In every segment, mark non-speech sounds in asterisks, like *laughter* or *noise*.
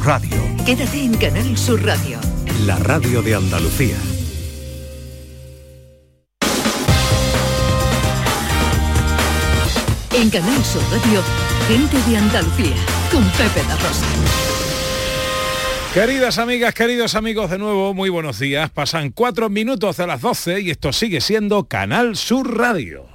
Sur Radio. Quédate en Canal Sur Radio. La radio de Andalucía. En Canal Sur Radio, gente de Andalucía, con Pepe da Rosa. Queridas amigas, queridos amigos, de nuevo, muy buenos días. Pasan cuatro minutos de las 12 y esto sigue siendo Canal Sur Radio.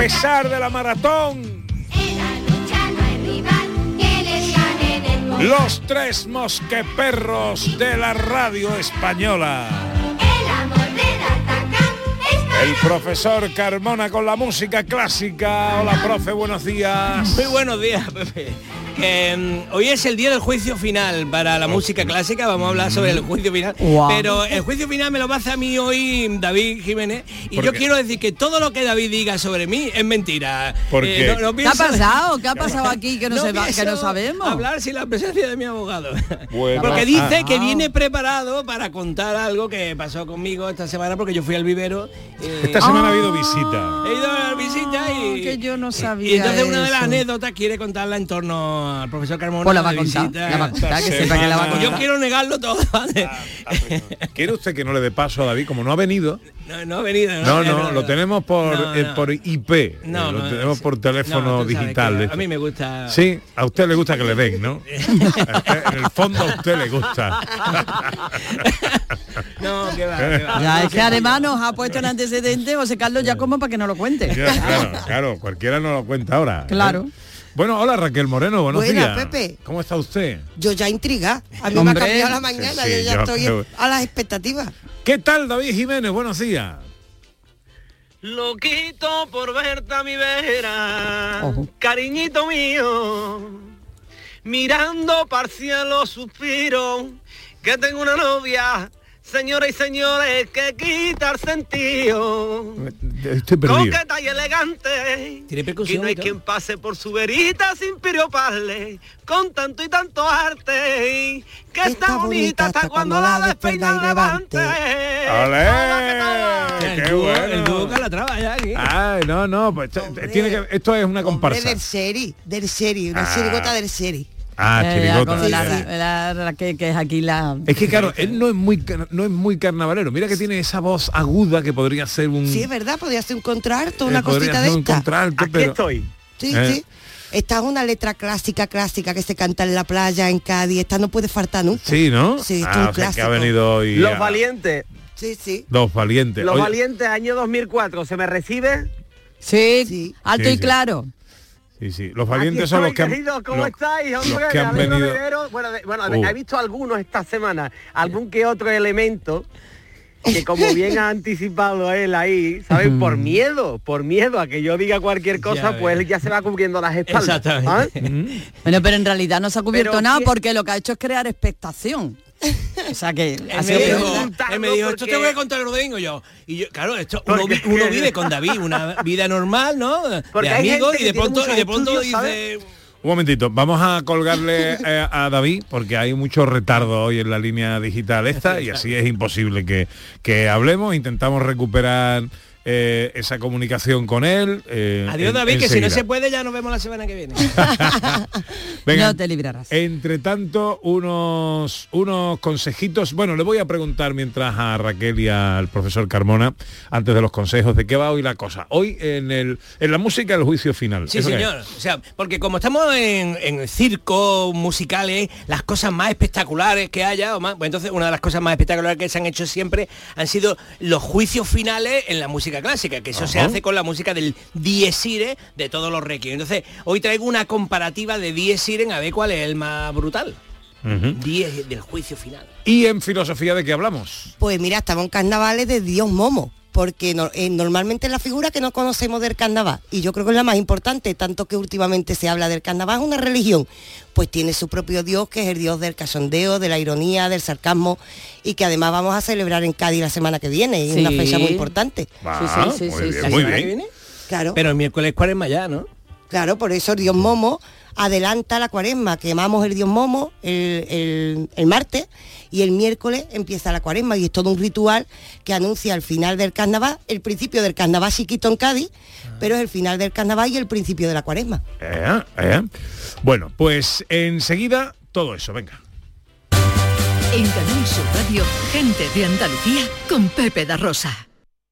Pesar de la maratón. Los tres mosqueperros de la radio española. El El profesor Carmona con la música clásica. Hola, profe, buenos días. Muy buenos días, Pepe. Mm, hoy es el día del juicio final para la música clásica, vamos a hablar sobre el juicio final, pero el juicio final me lo va a hacer a mí hoy David Jiménez y ¿Por yo qué? quiero decir que todo lo que David diga sobre mí es mentira. ¿Por qué? no- no ¿Qué ha pasado? *laughs* ¿Qué ha pasado aquí que no, se va- que pienso no sabemos? Hablar sin la presencia de mi abogado. *laughs* Bueno, *laughs* porque ah, dice que ah. viene preparado para contar algo que pasó conmigo esta semana porque yo fui al vivero. y- Esta semana ha habido visita. He ido a la visita y... Que yo no sabía Y entonces una de las anécdotas quiere contarla en torno al profesor Carmona. Pues la va a contar, visita. la va a contar, que Esta sepa que la va a semana- Yo quiero negarlo todo. ¿vale? ¿Quiere usted que no le dé paso a David? Como no ha venido. No, no ha venido. No, no, lo tenemos por, No, eh, no. por IP. No, eh, lo no, tenemos sí. por teléfono digital. A mí me gusta. Sí, a usted le gusta que le den, ¿no? *laughs* Usted- en el fondo a usted le gusta. *laughs* No, que va, que va. Ya, es que además nos ha puesto en antecedente José Carlos ya como para que no lo cuente. Ya, claro, claro, cualquiera no lo cuenta ahora. ¿eh? Bueno, hola Raquel Moreno, buenos Buenas, días. Pepe. ¿Cómo está usted? Yo ya intriga. A mí Hombre. me ha cambiado la mañana, sí, yo ya yo estoy creo- a las expectativas. ¿Qué tal David Jiménez? Buenos días. Loquito por verte a mi vera, Ojo. cariñito mío, mirando para el cielo suspiro, que tengo una novia, señoras y señores, que quita el sentido. Estoy perdido. Coqueta y elegante, Tiene que percusión no hay y quien pase por su verita sin piroparle, con tanto y tanto arte, que está bonita hasta cuando la despeinan y levante. ¡Olé! ¡Qué bueno! El dúo Calatrava ya aquí. Ay, no, no, pues Hombre. tiene que, esto es una Hombre, comparsa. del seri, del seri, una Ah. chirigota del seri. Ah, Eh, chirigota. la, sí. la- la que, que es aquí la... Es que claro, él no es muy no es muy carnavalero. Mira que tiene esa voz aguda que podría ser un Sí, es verdad, podría ser un contralto, eh, una cosita de un esta. contralto, pero estoy. Sí, Eh. sí. Esta es una letra clásica, clásica que se canta en la playa, en Cádiz. Esta no puede faltar nunca. Sí, ¿no? Sí, es ah, un o sea, que ha venido hoy Los a- valientes, Sí, sí. Dos valientes. los Oye, valientes año 2004, ¿se me recibe? Sí, Sí. alto Sí, y sí. claro. Sí, sí. Los Aquí valientes son los que han, queridos, ¿cómo los- estáis, los que venido. Bueno, de- bueno, Uh. he visto algunos esta semana, algún que otro elemento que *laughs* como bien ha anticipado él ahí, ¿sabes? Por miedo, por miedo a que yo diga cualquier cosa, Ya pues él ya se va cubriendo las espaldas. ¿ah? Bueno, pero en realidad no se ha cubierto Pero nada ¿qué- porque lo que ha hecho es crear expectación. O sea que *laughs* ha Él sido me, dijo, él me dijo, esto te porque- voy a contar el domingo yo. Y yo, claro, esto uno, uno vive con David una vida normal, ¿no? Porque de amigos y de pronto, y de pronto estudios, dice. Un momentito, vamos a colgarle eh, a David porque hay mucho retardo hoy en la línea digital esta y así es imposible que, que hablemos. Intentamos recuperar eh, esa comunicación con él. eh, Adiós en- David, que si no se puede ya nos vemos la semana que viene. *laughs* Venga, No te librarás. Entre tanto, unos, unos consejitos. Bueno, le voy a preguntar mientras a Raquel y al profesor Carmona, antes de los consejos, de qué va hoy la cosa. Hoy en, el, en la música el juicio final. Sí, señor. O sea, porque como estamos en, en circo, musicales, las cosas más espectaculares que haya, o más, pues entonces una de las cosas más espectaculares que se han hecho siempre han sido los juicios finales en la música clásica, que eso se hace con la música del dies irae de todos los requiem. Entonces, hoy traigo una comparativa de dies irae a ver cuál es el más brutal. Ujú. Dies del juicio final. ¿Y en filosofía de qué hablamos? Pues mira, estamos en carnavales de Dios Momo, porque no- eh, normalmente es la figura que no conocemos del carnaval, y yo creo que es la más importante, tanto que últimamente se habla del carnaval, es una religión, pues tiene su propio Dios, que es el Dios del cachondeo, de la ironía, del sarcasmo, y que además vamos a celebrar en Cádiz la semana que viene, y es una fecha muy importante. Va, sí, sí, muy sí, bien, sí. muy ¿La semana que bien. Claro, Pero el miércoles cuaresma ya, ¿no? claro, por eso Dios Momo, adelanta la cuaresma, quemamos el dios momo el, el- el martes y el miércoles empieza la cuaresma y es todo un ritual que anuncia el final del carnaval, el principio del carnaval chiquito en Cádiz, pero es el final del carnaval y el principio de la cuaresma. Eh, eh. Bueno, pues enseguida todo eso, venga. En Canal Sur Radio, gente de Andalucía con Pepe da Rosa.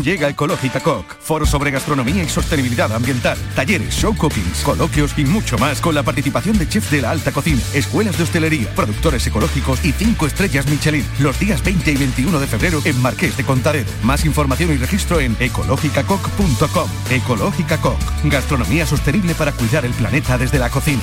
Llega Ecológica Coc, foro sobre gastronomía y sostenibilidad ambiental, talleres, show cookings, coloquios y mucho más con la participación de chefs de la alta cocina, escuelas de hostelería, productores ecológicos y 5 estrellas Michelin, los días 20 y 21 de febrero en Marqués de Contadero. Más información y registro en ecológicacoc.com. Ecológica Coc, gastronomía sostenible para cuidar el planeta desde la cocina.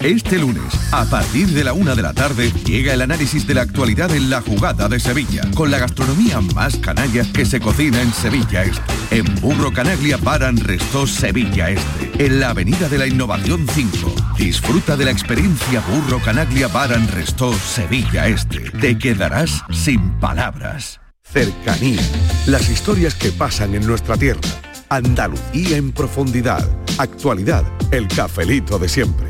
Este lunes, a partir de la una de la tarde, llega el análisis de la actualidad en la jugada de Sevilla, con la gastronomía más canalla que se cocina en Sevilla Este. En Burro Canaglia Paran Restó Sevilla Este, en la Avenida de la Innovación 5. Disfruta de la experiencia Burro Canaglia Paran Restó Sevilla Este. Te quedarás sin palabras. Cercanía. Las historias que pasan en nuestra tierra. Andalucía en profundidad. Actualidad. El cafelito de siempre.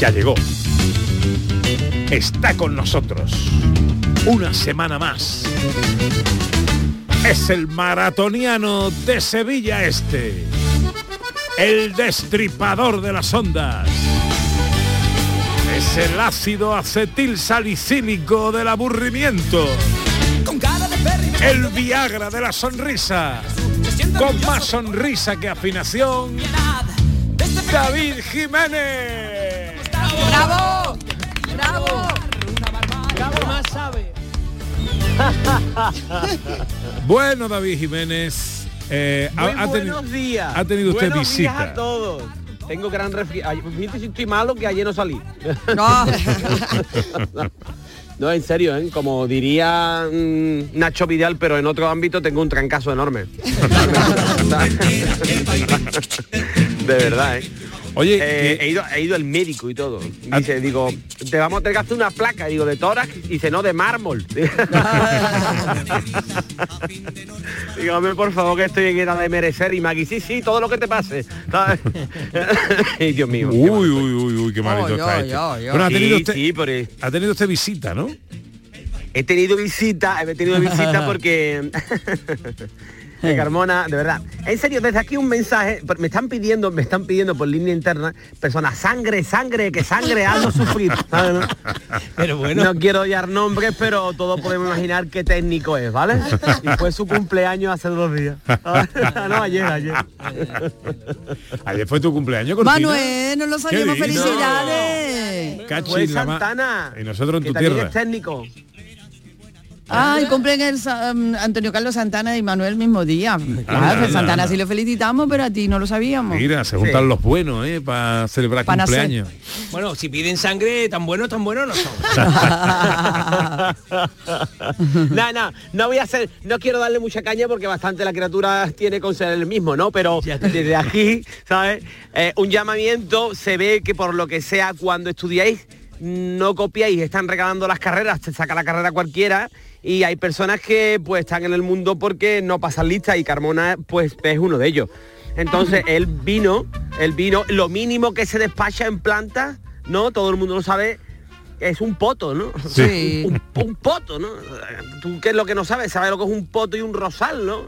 Ya llegó. Está con nosotros. Una semana más. Es el maratoniano de Sevilla Este. El destripador de las ondas. Es el ácido acetil salicílico del aburrimiento. El Viagra de la sonrisa. Con más sonrisa que afinación. David Jiménez. ¡Bravo! ¡Bravo! ¿Qué más sabe? *laughs* Bueno, David Jiménez, eh, ha- Muy ha, teni- buenos días. ha tenido usted Buenos días visita. a todos. Tengo gran resfriado. Fíjate si estoy malo que ayer no salí. *laughs* No. *laughs* No, en serio, ¿eh? como diría mm, Nacho Vidal, pero en otro ámbito tengo un trancazo enorme. De verdad, ¿eh? Oye, Eh, he, ido, he ido al médico y todo. Dice, digo, te vamos a tener que hacer una placa, digo, de tórax, y dice, no, de mármol. *laughs* digo, hombre, por favor, que estoy en edad de merecer. Y Maggie, sí, sí, todo lo que te pase. *laughs* Dios mío. Uy, uy, uy, uy, qué malito Ay, está esto. ay, ay. Bueno, ha tenido, Sí, usted, sí, por ahí. ha tenido usted visita, ¿no? He tenido visita, he tenido visita *laughs* porque *laughs* de Carmona, de verdad. En serio, desde aquí un mensaje, me están pidiendo, me están pidiendo por línea interna, personas, sangre, sangre, que sangre algo sufrir. ¿sabes, no? Pero bueno. No quiero dar nombres, pero todos podemos imaginar qué técnico es, ¿vale? Y fue su cumpleaños hace dos días. *laughs* no, ayer, ayer. Ayer fue tu cumpleaños, Cortina. Manuel, no lo sabíamos. Felicidades. Fue ma- Santana. Y nosotros en que tu tierra. es técnico. Ay, cumplen el um, Antonio Carlos Santana y Manuel el mismo día. Claro, anda, Santana anda. sí lo felicitamos, pero a ti no lo sabíamos. Mira, se juntan los buenos, ¿eh? Para celebrar Pa' nacer. cumpleaños. Bueno, si piden sangre, tan buenos, tan buenos no son. *laughs* no, no, no voy a hacer, no quiero darle mucha caña porque bastante la criatura tiene con ser el mismo, ¿no? Pero desde aquí, ¿sabes? Eh, un llamamiento, se ve que por lo que sea, cuando estudiáis, no copiáis, están regalando las carreras, se saca la carrera cualquiera y hay personas que pues están en el mundo porque no pasan lista y Carmona pues es uno de ellos. Entonces *laughs* él vino, él vino, lo mínimo que se despacha en plantas, ¿no? Todo el mundo lo sabe, es un poto, ¿no? Sí. *laughs* un, un poto, ¿no? Tú qué es lo que no sabes, sabes lo que es un poto y un rosal, ¿no?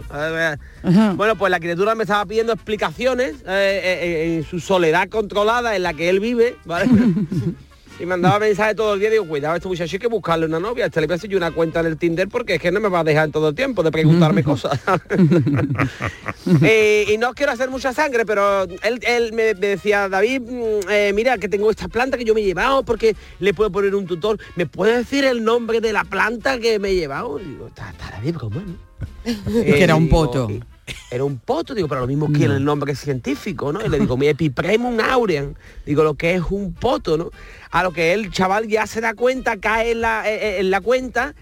Bueno, pues la criatura me estaba pidiendo explicaciones eh, eh, en su soledad controlada en la que él vive, ¿vale? *laughs* Y mandaba mensajes todo el día, digo, cuidado, este muchacho hay que buscarle una novia, este le voy a hacer yo una cuenta en el Tinder porque es que no me va a dejar en todo el tiempo de preguntarme *laughs* cosas. *laughs* Eh, y no quiero hacer mucha sangre, pero él, él me, me decía, David, mm, eh, mira que tengo esta planta que yo me he llevado porque le puedo poner un tutor. ¿Me puede decir el nombre de la planta que me he llevado? Y digo, está, está bien, ¿cómo no? *laughs* Que era un digo, poto. eh, Era un poto, digo, pero lo mismo que el nombre científico, ¿no? Y le digo, mi epipremum aurean, digo, lo que es un poto, ¿no? A lo que el chaval ya se da cuenta, cae en la, eh, eh, en la cuenta,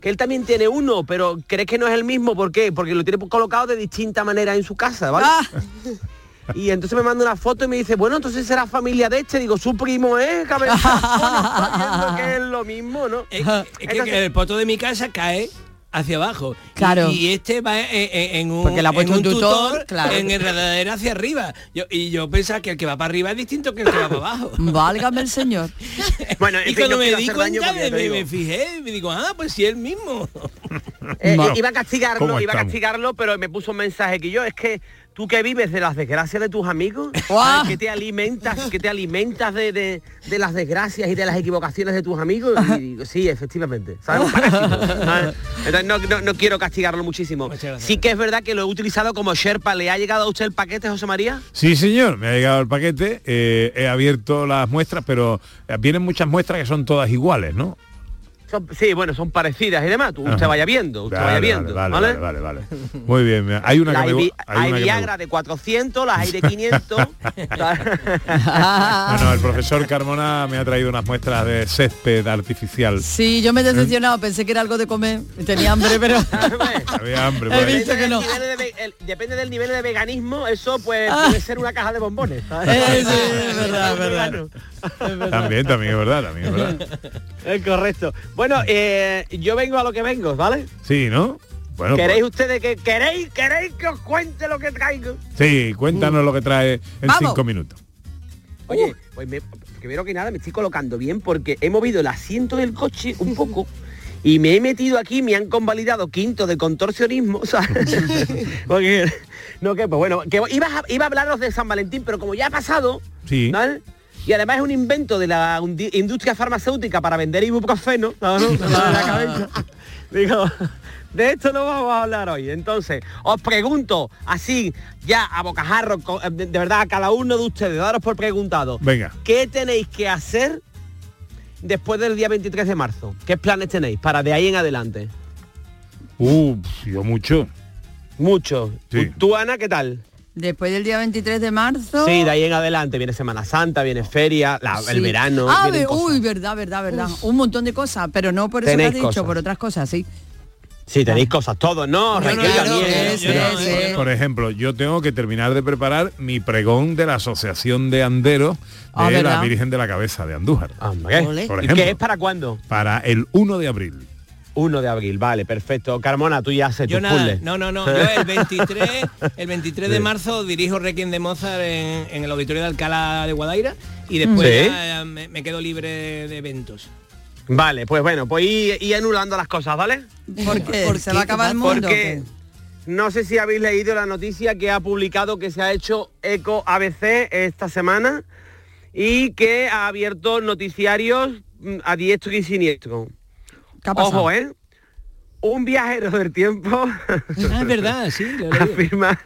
que él también tiene uno, pero crees que no es el mismo, ¿por qué? Porque lo tiene colocado de distinta manera en su casa, ¿vale? Y entonces me manda una foto y me dice, bueno, entonces será familia de este. Digo, su primo es, cabeza. *laughs* sabiendo que es lo mismo, ¿no? Es, es que, que el poto de mi casa cae hacia abajo. Claro. Y, este va en, en- en un, Porque puesto en un tutor, claro. en enredadera hacia arriba. Yo- y yo pensaba que el que va para arriba es distinto que el que va para abajo. *laughs* Válgame el señor. *laughs* Bueno, en y fin, cuando no me di cuenta, me, digo. me fijé, me digo, ah, pues sí, el mismo. Eh. Iba a ¿Cómo castigarlo, iba a castigarlo, pero me puso un mensaje que yo, es que tú que vives de las desgracias de tus amigos, *laughs* que te alimentas, que te alimentas de, de- de las desgracias y de las equivocaciones de tus amigos. *laughs* Y digo, sí, efectivamente. ¿sabes? Un parásito, ¿sabes? Entonces no, no- no quiero castigarlo muchísimo. Sí que es verdad que lo he utilizado como Sherpa. ¿Le ha llegado a usted el paquete, José María? Sí, señor, me ha llegado el paquete, eh, he abierto las muestras, pero eh, vienen muchas muestras que son todas iguales, ¿no? Son- sí, bueno, son parecidas y demás. Tú, usted Ajá. vaya viendo, usted Vale, vaya viendo. Vale, ¿vale? vale, vale, vale. Muy bien, mira, hay una La que me, hay, hay hay una que me Viagra de 400, las hay de 500. Ah, no, el profesor Carmona me ha traído unas muestras de césped artificial. Sí, yo me he decepcionado, pensé que era algo de comer. Tenía hambre, *laughs* pero Había hambre. *laughs* He visto que no. de el- depende del nivel de veganismo, eso pues Ah. puede ser una caja de bombones. *laughs* Eh, sí, es verdad, es verdad. Vegano. También, también es verdad, también es verdad. *laughs* Es correcto. Bueno, eh, yo vengo a lo que vengo, ¿vale? Sí, ¿no? Bueno, ¿Queréis pues, ustedes que queréis, queréis que os cuente lo que traigo? sí, cuéntanos lo que trae en Vamos. cinco minutos. Oye, pues me, primero que nada me estoy colocando bien porque he movido el asiento del coche un poco y me he metido aquí, me han convalidado quinto de contorsionismo, *laughs* ¿sabes? *laughs* porque, no, que, pues bueno, que iba a, iba a hablaros de San Valentín, pero como ya ha pasado, Sí. ¿vale? Y además es un invento de la industria farmacéutica para vender ibuprofeno, ¿no? ¿no? La cabeza. Digo, de esto no vamos a hablar hoy. Entonces, os pregunto, así, ya a bocajarro, co- de, de verdad, a cada uno de ustedes, daros por preguntado. Venga. ¿Qué tenéis que hacer después del día 23 de marzo? ¿Qué planes tenéis para de ahí en adelante? Uh, yo mucho. Mucho. Sí. ¿Tú, Ana, qué tal? Después del día 23 de marzo. Sí, de ahí en adelante viene Semana Santa, viene feria, la- el Sí. verano. Ah, uy, verdad, verdad, verdad. Un montón de cosas, pero no por eso que has dicho, cosas. por otras cosas, sí. Sí, tenéis cosas todos, ¿no? No. Por ejemplo, yo tengo que terminar de preparar mi pregón de la Asociación de Anderos de Ah, la ¿verdad? Virgen de la Cabeza de Andújar. Hombre, Ole. Por ¿Y ejemplo. qué es para cuándo? Para el 1 de abril. 1 de abril, vale, perfecto. Carmona, tú ya haces Yo tus nada, puzzles. no, no, no. *laughs* Yo el 23, el 23 de marzo dirijo Requiem de Mozart en, en el Auditorio de Alcalá de Guadaira y después Sí. ya, eh, me, me quedo libre de eventos. Vale, pues bueno, pues ir, ir anulando las cosas, ¿vale? Porque ¿Por se va a acabar el mundo. Porque no sé si habéis leído la noticia que ha publicado que se ha hecho Eco ABC esta semana y que ha abierto noticiarios mm, a diestro y siniestro. ¿Qué ha pasado? Ojo, ¿eh? Un viajero del tiempo *laughs* Ah, es verdad, sí, lo he leído. afirma,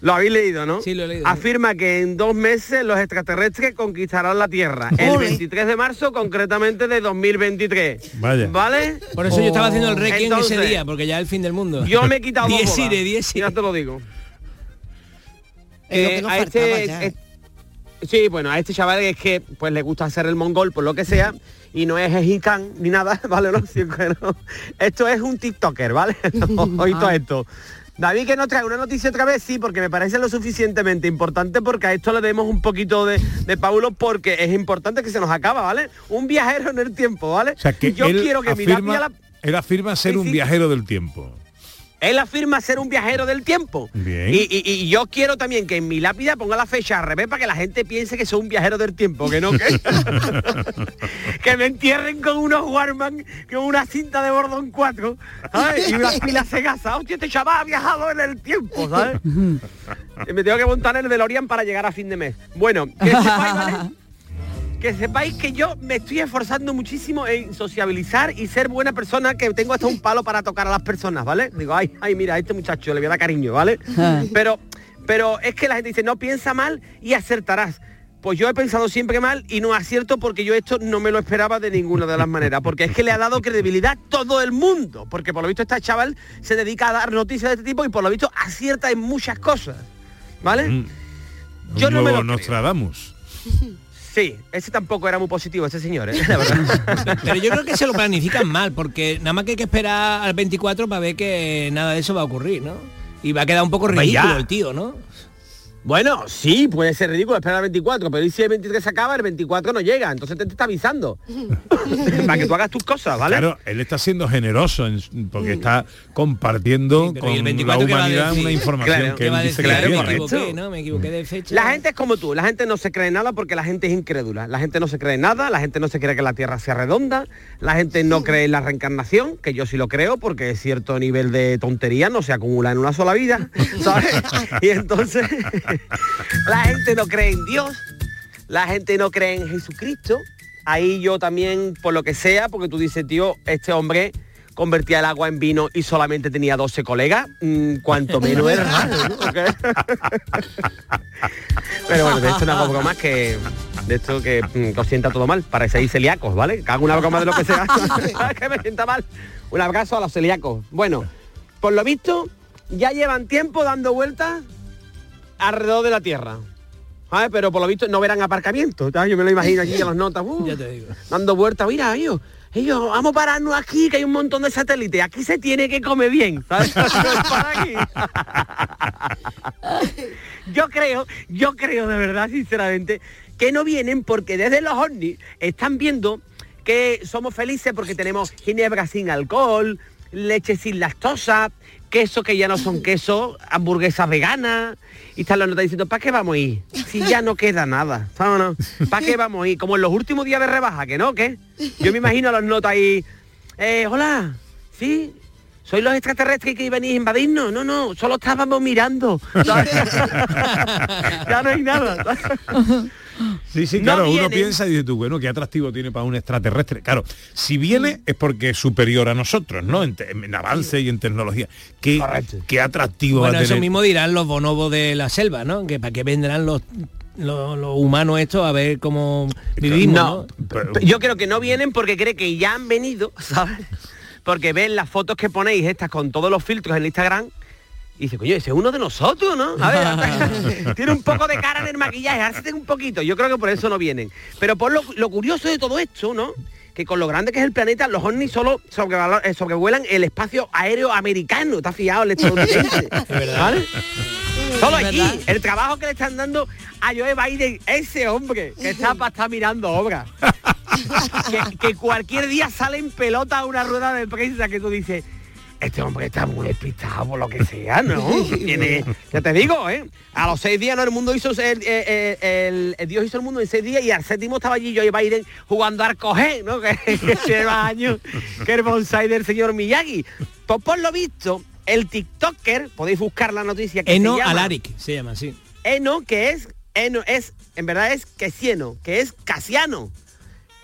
lo habéis leído, ¿no? Sí, lo he leído. Afirma que en dos meses los extraterrestres conquistarán la Tierra. El Ole. 23 de marzo, concretamente de 2023. Vaya. ¿Vale? Por eso yo estaba haciendo el Requiem ese Entonces, día, porque ya es el fin del mundo. Yo me he quitado *laughs* dos bodas. Diezire, diezire. Ya te lo digo. Es lo que Eh, nos a faltaba este, ya. es- sí, bueno, a este chaval es que pues le gusta hacer el mongol por lo que sea y no es Ejicán ni nada, *laughs* ¿vale? No, no. Esto es un TikToker, ¿vale? *laughs* *laughs* Oí todo Ah. esto. David que nos trae una noticia otra vez, sí, porque me parece lo suficientemente importante porque a esto le demos un poquito de, de Paulo porque es importante que se nos acaba, ¿vale? Un viajero en el tiempo, ¿vale? O sea que Yo él quiero que afirma, a la... él afirma ser Sí, un viajero del tiempo. Él afirma ser un viajero del tiempo. Bien. Y, y- y yo quiero también que en mi lápida ponga la fecha al revés para que la gente piense que soy un viajero del tiempo, que no *laughs* que, *laughs* que me entierren con unos Warman, con una cinta de Bordón 4, ¿sabes? Y unas pilas cegasas. Hostia, este chaval ha viajado en el tiempo, ¿sabes? Y me tengo que montar en el DeLorean para llegar a fin de mes. Bueno, que sepáis, ¿vale? *laughs* que sepáis que yo me estoy esforzando muchísimo en sociabilizar y ser buena persona, que tengo hasta un palo para tocar a las personas, ¿vale? Digo, ay, ay, mira, a este muchacho le voy a dar cariño, ¿vale? Pero, pero es que la gente dice, no piensa mal y acertarás. Pues yo he pensado siempre mal y no acierto porque yo esto no me lo esperaba de ninguna de las maneras, porque es que le ha dado credibilidad todo el mundo, porque por lo visto este chaval se dedica a dar noticias de este tipo y por lo visto acierta en muchas cosas, ¿vale? Yo Un no me lo creo. Nostradamus. *laughs* Sí, ese tampoco era muy positivo, ese señor, ¿eh? *laughs* La verdad. *laughs* Pero yo creo que se lo planifican mal, porque nada más que hay que esperar al 24 para ver que nada de eso va a ocurrir, ¿no? Y va a quedar un poco ridículo el tío, ¿no? Bueno, sí, puede ser ridículo esperar al 24, pero ¿y si el 23 se acaba, el 24 no llega? Entonces te, te está avisando. *laughs* Para que tú hagas tus cosas, ¿vale? Claro, él está siendo generoso en- porque está compartiendo pero ¿y el con 24 la qué va a humanidad decir? una información Claro, que ¿qué él va a dice que me equivoqué, ¿no? Me equivoqué de fecha. La gente es como tú, la gente no se cree nada porque la gente es incrédula. La gente no se cree nada, la gente no se cree que la Tierra sea redonda, la gente no cree en la reencarnación, que yo sí lo creo porque cierto nivel de tontería no se acumula en una sola vida, *laughs* ¿sabes? *laughs* Y entonces *laughs* la gente no cree en Dios, la gente no cree en Jesucristo. Ahí yo también, por lo que sea, porque tú dices, tío, este hombre convertía el agua en vino y solamente tenía 12 colegas, mm, cuanto menos es raro, ¿no? *laughs* Pero bueno, de esto no hago bromas que de esto que mm, os sienta todo mal, para seis celíacos, ¿vale? Hago una broma de lo que sea, *laughs* que me sienta mal. Un abrazo a los celíacos. Bueno, por lo visto, ya llevan tiempo dando vueltas alrededor de la Tierra. ¿Sabes? Pero por lo visto no verán aparcamiento. ¿sabes? Yo me lo imagino aquí en las notas. uh, Ya te digo. dando vueltas. Mira, ellos, ellos, vamos a pararnos aquí, que hay un montón de satélites. Aquí se tiene que comer bien. ¿sabes? *laughs* *laughs* Yo creo, yo creo de verdad, sinceramente, que no vienen porque desde los ovnis están viendo que somos felices porque tenemos ginebra sin alcohol, leche sin lactosa, queso que ya no son *laughs* queso, hamburguesas veganas, y están los notas diciendo, ¿para qué vamos a ir? Si ya no queda nada. ¿Para qué vamos a ir? Como en los últimos días de rebaja, que no, ¿qué? Yo me imagino a los notas ahí, eh, hola, ¿sí? ¿Sois los extraterrestres que venís a invadirnos? No, no, solo estábamos mirando. *laughs* ya no hay nada. *laughs* Sí, sí, No claro, uno piensa y dice tú, bueno, qué atractivo tiene para un extraterrestre. Claro, si viene es porque es superior a nosotros, ¿no? En, en avance y en tecnología. Qué, qué atractivo Bueno, va a eso mismo dirán los bonobos de la selva, ¿no? Que para qué vendrán los, los, los humanos estos a ver cómo vivimos, No, ¿no? yo creo que no vienen porque creen que ya han venido, *laughs* ¿sabes? Porque ven las fotos que ponéis estas con todos los filtros en Instagram y dice, coño, ese es uno de nosotros, ¿no? A ver, *laughs* *laughs* tiene un poco de cara en el maquillaje, hácete un poquito. Yo creo que por eso no vienen. Pero por lo, lo curioso de todo esto, ¿no? Que con lo grande que es el planeta, los ovnis solo eh, sobrevuelan el espacio aéreo americano. ¿Está fiado el estadounidense? *laughs* ¿Vale? Solo aquí, el trabajo que le están dando a Joe Biden, ese hombre que está para estar mirando obras. que, que cualquier día sale en pelota a una rueda de prensa que tú dices, este hombre está muy despistado por lo que sea, ¿no? *laughs* Tiene, ya te digo, ¿eh? A los seis días, ¿no? El mundo hizo, el, el- el- el Dios hizo el mundo en seis días y al séptimo estaba allí Joe Biden jugando al coger, ¿no? *laughs* Que, que lleva años, que el bonsai del señor Miyagi. Pues por lo visto, el TikToker, podéis buscar la noticia que Eno se llama, Alaric se llama así. Eno, que es, Eno, es, en verdad es Quesieno, que es Casiano.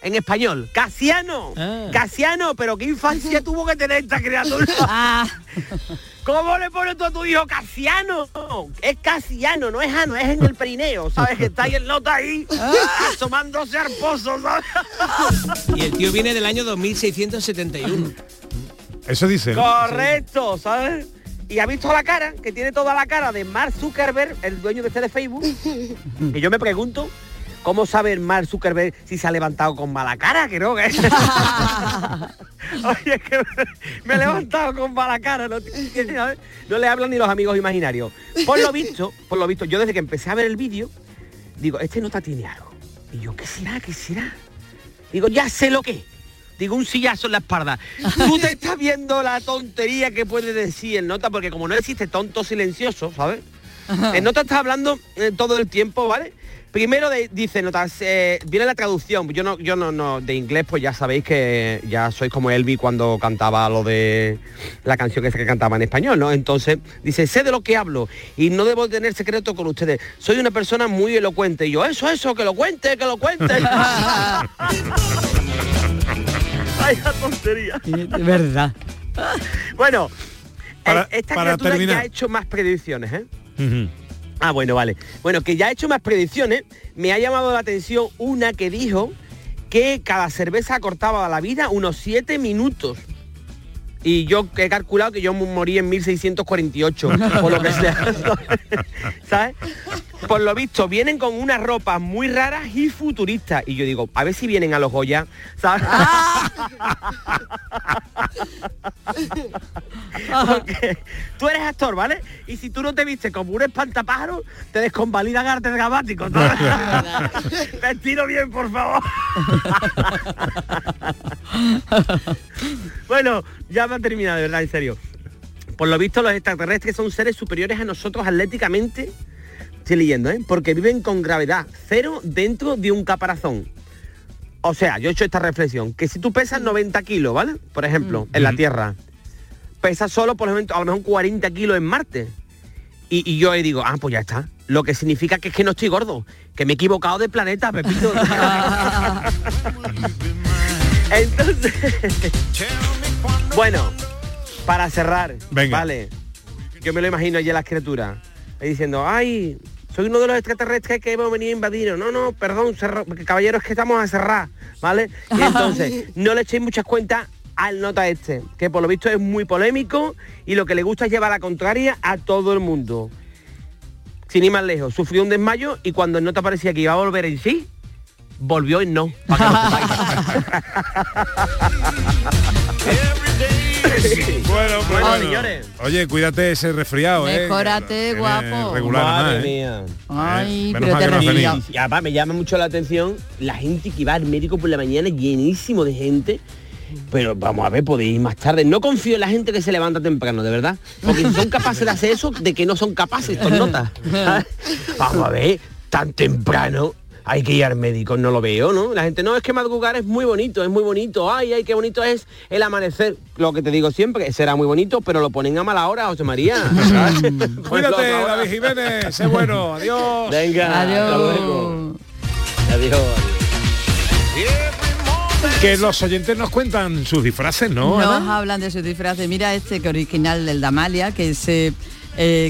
En español, Casiano, Ah. Casiano, pero qué infancia *laughs* tuvo que tener esta criatura. *laughs* ¿Cómo le pones tú a tu hijo Casiano? Es Casiano, no es Ano, es en el perineo, ¿sabes? Que está ahí el nota ahí, asomándose al pozo, ¿sabes? *laughs* Y el tío viene del año 2671. Eso dice. Correcto, ¿sabes? Y ha visto la cara, que tiene toda la cara de Mark Zuckerberg, el dueño de este de Facebook, que yo me pregunto, ¿cómo sabe Mark Zuckerberg si se ha levantado con mala cara? Que no, que... *laughs* Oye, que me he levantado con mala cara, no, le hablan ni los amigos imaginarios. Por lo visto, por lo visto, yo desde que empecé a ver el vídeo, digo, este nota tiene algo. Y yo, ¿qué será? ¿Qué será? Digo, ya sé lo que digo un sillazo en la espalda. Tú te estás viendo la tontería que puede decir el nota, porque como no existe tonto silencioso, ¿sabes? El nota está hablando eh, todo el tiempo, ¿vale? Primero de- dice notas, eh, viene la traducción. Yo no, yo no, no, de inglés, pues ya sabéis que ya sois como Elvi cuando cantaba lo de la canción esa que cantaba en español, ¿no? Entonces dice, sé de lo que hablo y no debo tener secreto con ustedes. Soy una persona muy elocuente. Y yo, eso, eso, que lo cuente, que lo cuente. *laughs* Vaya tontería. De verdad. Bueno, Para- eh, esta para criatura terminar. ya ha hecho más predicciones, ¿eh? Ah, bueno, vale. Bueno, que ya ha hecho más predicciones, me ha llamado la atención una que dijo que cada cerveza cortaba la vida unos 7 minutos. Y yo he calculado que yo morí en 1648, *laughs* por lo que sea. *laughs* ¿Sabes? Por lo visto, vienen con unas ropas muy raras y futuristas. Y yo digo, a ver si vienen a los Goya, ¿sabes? *laughs* Porque tú eres actor, ¿vale? Y si tú no te viste como un espantapájaro, te desconvalidan artes dramáticos. Vestido bien, por favor. Bueno, ya me ha terminado, de verdad, en serio. Por lo visto, los extraterrestres son seres superiores a nosotros atléticamente. Estoy leyendo, ¿eh? Porque viven con gravedad cero dentro de un caparazón. O sea, yo he hecho esta reflexión, que si tú pesas 90 kilos, ¿vale? Por ejemplo, en la Tierra, pesas solo por ejemplo, a lo mejor 40 kilos en Marte. Y, y yo ahí digo, ah, pues ya está. Lo que significa que es que no estoy gordo, que me he equivocado de planeta, Pepito. *laughs* *laughs* Entonces, *laughs* bueno, para cerrar, Venga. vale. Yo me lo imagino allí a las criaturas, ahí diciendo, ay, soy uno de los extraterrestres que hemos venido a invadir. No, no, perdón, cerro- caballeros, que estamos a cerrar, ¿vale? *laughs* Y entonces, no le echéis muchas cuentas al nota este, que por lo visto es muy polémico y lo que le gusta es llevar la contraria a todo el mundo. Sin ir más lejos, sufrió un desmayo y cuando el nota parecía que iba a volver en sí, volvió en no. *laughs* para que lo sepáis. Bueno, pues Bueno. Oye, cuídate ese resfriado, ¿eh? Mejórate, Que guapo. Regular, Madre además, ¿eh? mía. Ay, Menos pero te no. Y además me llama mucho la atención la gente que va al médico por la mañana llenísimo de gente. Pero vamos a ver, podéis ir más tarde. No confío en la gente que se levanta temprano, de verdad. Porque si son capaces de hacer eso, de que no son capaces, estos notas. *laughs* Vamos a ver, tan temprano. Hay que ir al médico, no lo veo, ¿no? La gente, no, es que madrugar es muy bonito, es muy bonito. Ay, ay, qué bonito es el amanecer. Lo que te digo siempre, será muy bonito, pero lo ponen a mala hora, José María. *laughs* Pues Cuídate. David Jiménez. Sé bueno. Adiós. Venga, hasta luego. Adiós. Adiós. Que los oyentes nos cuentan sus disfraces, ¿no? Nos Ana? hablan de sus disfraces. Mira este que original del Damalia, que se eh,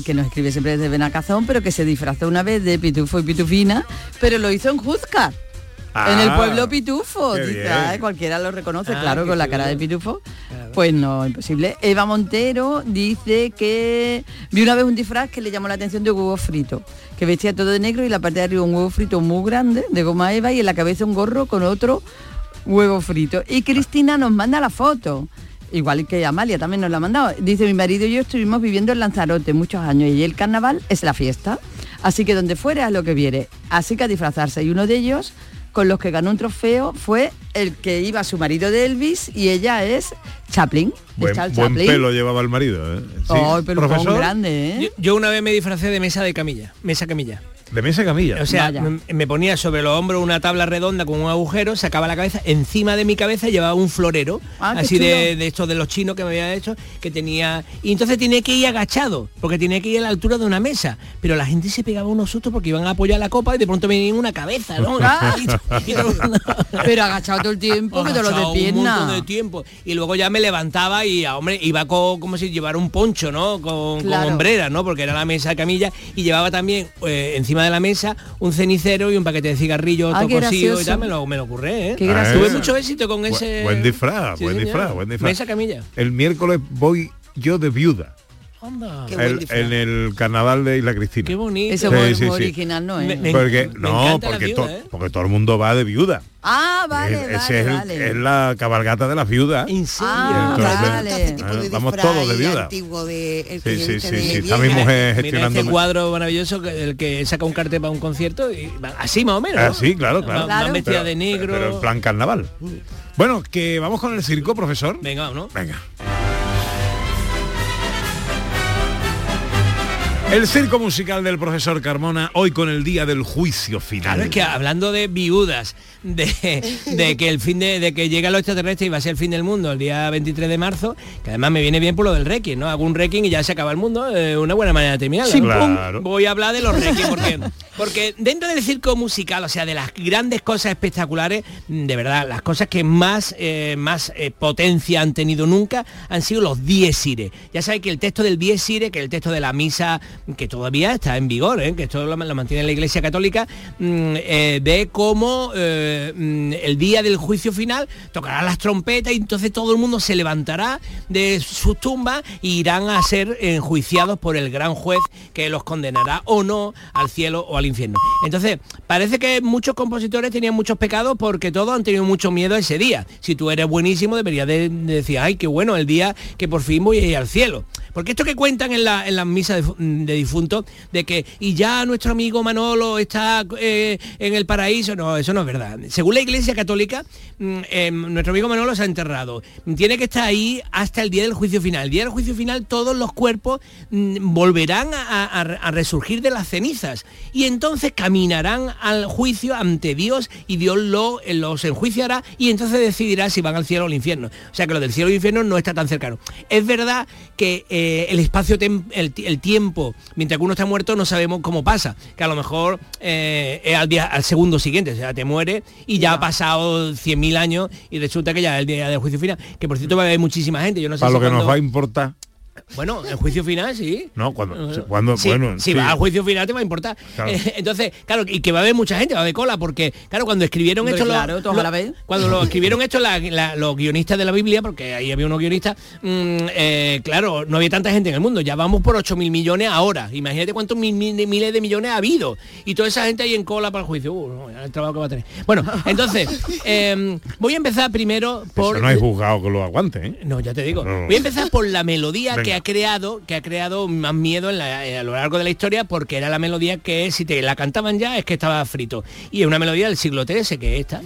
que nos escribe siempre desde Benacazón, pero que se disfrazó una vez de Pitufo y Pitufina, pero lo hizo en Juzcar. en el Ah, pueblo Pitufo. "Ay, cualquiera lo reconoce, Ah, claro, con la cara de Pitufo. Pues no, imposible. Eva Montero dice que vi una vez un disfraz que le llamó la atención de huevo frito, que vestía todo de negro y la parte de arriba un huevo frito muy grande, de goma eva, y en la cabeza un gorro con otro huevo frito. Y Cristina nos manda la foto. Igual que Amalia también nos la ha mandado. Dice, mi marido y yo estuvimos viviendo en Lanzarote muchos años y el carnaval es la fiesta. Así que donde fuera es lo que viere. Así que a disfrazarse. Y uno de ellos, con los que ganó un trofeo, fue el que iba su marido de Elvis y ella es Chaplin. de Buen, buen pelo llevaba el marido, ¿eh? Sí, Ay, pelucón profesor grande, ¿eh? Yo, yo una vez me disfracé de mesa de camilla, mesa camilla. de mesa camilla. O sea, me, me ponía sobre los hombros una tabla redonda con un agujero, sacaba la cabeza, encima de mi cabeza llevaba un florero, Ah, así de, de estos de los chinos que me había hecho, que tenía... Y entonces tenía que ir agachado, porque tenía que ir a la altura de una mesa. Pero la gente se pegaba unos sustos porque iban a apoyar la copa y de pronto me venía una cabeza, ¿no? *laughs* Ah. *laughs* Y- y todo- Pero agachado todo el tiempo, que te lo de agachado un pierna. montón de tiempo y luego ya me levantaba y ah, hombre iba con como si llevara un poncho no con, con Claro. hombrera no porque era la mesa de camilla y llevaba también eh, encima de la mesa un cenicero y un paquete de cigarrillos Ah, cosido y gracioso. tal me lo, me lo ocurré ¿eh? Qué Ah, tuve mucho éxito con Bu- ese Buen disfraz, Sí, buen señor. disfraz, buen disfraz. mesa camilla El miércoles voy yo de viuda. Buen El- en el carnaval de Isla Cristina. Qué bonito. Eso Sí, muy, sí, sí. original no es. Me- Porque, me no, porque, viuda, to- ¿eh? porque todo el mundo va de viuda. Ah, vale, Es- vale, ese es, el- vale. es la cabalgata de las viudas. ¿En serio? Ah, Entonces, vale. Este de Ah, vamos todos de viuda. de el Sí, sí, sí, de sí, está mi mujer gestionando. este cuadro maravilloso que el que saca un cartel para un concierto y así más o menos. Ah, ¿no? claro, claro. Vestida Pero- de negro. Pero en plan carnaval. Bueno, que vamos con el circo, profesor. Venga, ¿no? Venga. El circo musical del profesor Carmona, hoy con el día del juicio final. Claro, es que hablando de viudas, de, de que el fin de, de que llega lo extraterrestre y va a ser el fin del mundo el día 23 de marzo, que además me viene bien por lo del Requiem, ¿no? Hago un Requiem y ya se acaba el mundo, eh, una buena manera de terminar. Sí, claro. Voy a hablar de los Requiem porque, porque dentro del circo musical, o sea, de las grandes cosas espectaculares, de verdad, las cosas que más, eh, más eh, potencia han tenido nunca han sido los dies irae. Ya sabéis que el texto del dies irae, que es el texto de la misa que todavía está en vigor, ¿eh? que esto lo, mantiene la Iglesia Católica, mm, eh, cómo eh, mm, el día del juicio final tocarán las trompetas y entonces todo el mundo se levantará de sus tumbas e irán a ser enjuiciados por el gran juez que los condenará o no al cielo o al infierno. Entonces, parece que muchos compositores tenían muchos pecados porque todos han tenido mucho miedo ese día. Si tú eres buenísimo, deberías de, de decir, ay, qué bueno el día que por fin voy a ir al cielo. Porque esto que cuentan en, la, en las misas de difuntos, de que y ya nuestro amigo Manolo está eh, en el paraíso, no, eso no es verdad. Según la Iglesia Católica, mm, eh, nuestro amigo Manolo se ha enterrado. Tiene que estar ahí hasta el día del juicio final. El día del juicio final todos los cuerpos mm, volverán a, resurgir de las cenizas y entonces caminarán al juicio ante Dios y Dios lo, eh, los enjuiciará y entonces decidirá si van al cielo o al infierno. O sea que lo del cielo y infierno no está tan cercano. Es verdad que eh, el espacio, el, el tiempo, mientras que uno está muerto no sabemos cómo pasa, que a lo mejor eh, es al, día, al segundo siguiente, o sea, te muere y ya ha pasado 100.000 años y resulta que ya es el día del juicio final, que por cierto va a haber muchísima gente, yo no sé Para si lo que nos va a importar. Bueno, el juicio final sí. No, cuando, Eh, cuando Sí, bueno, si sí. vas al juicio final te va a importar. Claro. Eh, *laughs* entonces, claro, y que va a haber mucha gente, va a haber cola, porque, claro, cuando escribieron esto claro, a los- la vez. cuando lo escribieron esto la- la- los guionistas de la Biblia, porque ahí había unos guionistas, mm, eh, claro, no había tanta gente en el mundo, ya vamos por 8 mil millones ahora. Imagínate cuántos mil- mil- miles de millones ha habido. Y toda esa gente ahí en cola para el juicio. Uh, no, el trabajo que va a tener. Bueno, *laughs* entonces, eh, voy a empezar primero por... Eso no hay juzgado que lo aguante, ¿eh? No, ya te digo. No. Voy a empezar por la melodía que ha creado, que ha creado más miedo en la- eh, a lo largo de la historia, porque era la melodía que si te la cantaban ya es que estaba frito. Y es una melodía del siglo XIII, que es esta.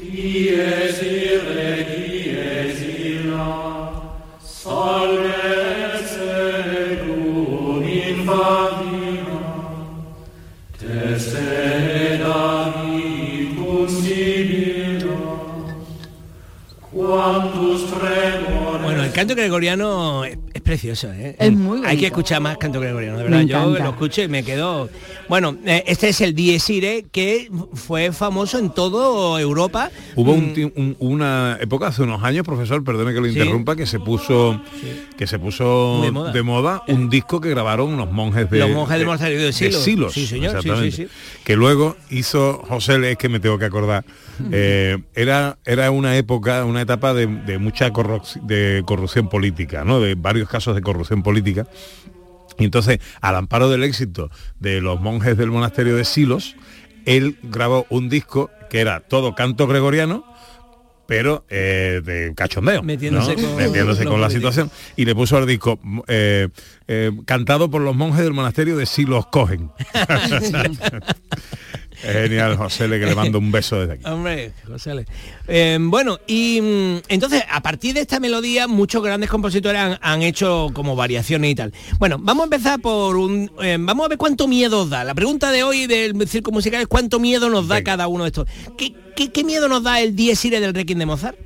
El canto gregoriano es, es precioso, ¿eh? Es muy Hay que bonito. escuchar más canto gregoriano, de Me verdad. Yo lo escucho y me quedo... Bueno, eh, este es el Dies Irae, que fue famoso en toda Europa. Hubo Mm, un un- una época hace unos años, profesor, perdone que lo Sí. interrumpa, que se puso que se puso de moda. un disco que grabaron unos monjes de Los monjes del monasterio de Silos. Sí, señor, sí, exactamente. sí, sí. Que luego hizo José Le, es que me tengo que acordar. *laughs* eh, era era una época, una etapa de, de mucha corrup- de corrupción política, ¿no? De varios casos de corrupción política. Y entonces, al amparo del éxito de los monjes del monasterio de Silos, él grabó un disco que era todo canto gregoriano, pero eh, de cachondeo, Metiéndose ¿no? con Metiéndose con la situación. Y le puso al disco eh, eh, cantado por los monjes del monasterio de Silos Cogen. *laughs* *laughs* Genial, José, le que le mando un beso desde aquí. Hombre, José. Eh, bueno, y mm, entonces, a partir de esta melodía, muchos grandes compositores han, han hecho como variaciones y tal. Bueno, vamos a empezar por un... eh, vamos a ver cuánto miedo os da. La pregunta de hoy del circo musical es cuánto miedo nos da cada uno de estos. ¿Qué, qué, qué miedo nos da el Dies Irae del Requiem de Mozart?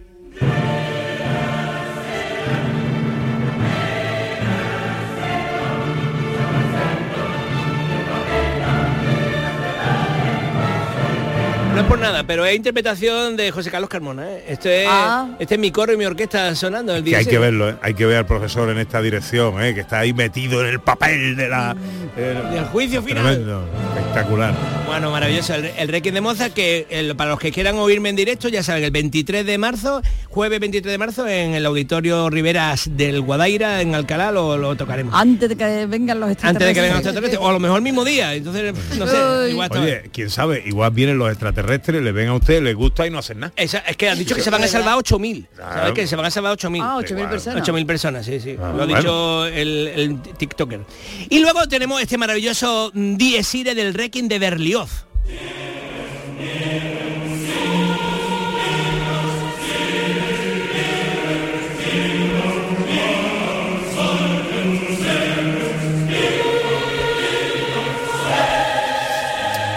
No es por nada, pero es interpretación de José Carlos Carmona. ¿eh? Este, es, Ah. este es mi coro y mi orquesta sonando el Que día hay que verlo, ¿eh? hay que ver al profesor en esta dirección, ¿eh? que está ahí metido en el papel de la... el- Del juicio final. Tremendo, espectacular. Bueno, maravilloso. El, el Requiem de Mozart, que el- para los que quieran oírme en directo, ya saben, el 23 de marzo, jueves 23 de marzo, en el Auditorio Riveras del Guadaira, en Alcalá, lo, lo tocaremos. Antes de que vengan los Antes de que vengan los extraterrestres. extraterrestres, o a lo mejor el mismo día. Entonces, no sé, igual está- Oye, quién sabe, igual vienen los extraterrestres, le ven a usted, les gusta y no hacen nada. Esa- es que han dicho que se van a salvar 8.000. Claro. ¿Sabes que se van a salvar 8.000? Ah, 8.000 personas. 8.000 personas, sí, sí. Ah, lo ha bueno. dicho el, el TikToker. Y luego tenemos este maravilloso mm, Dies Irae del Requiem de Berlioz.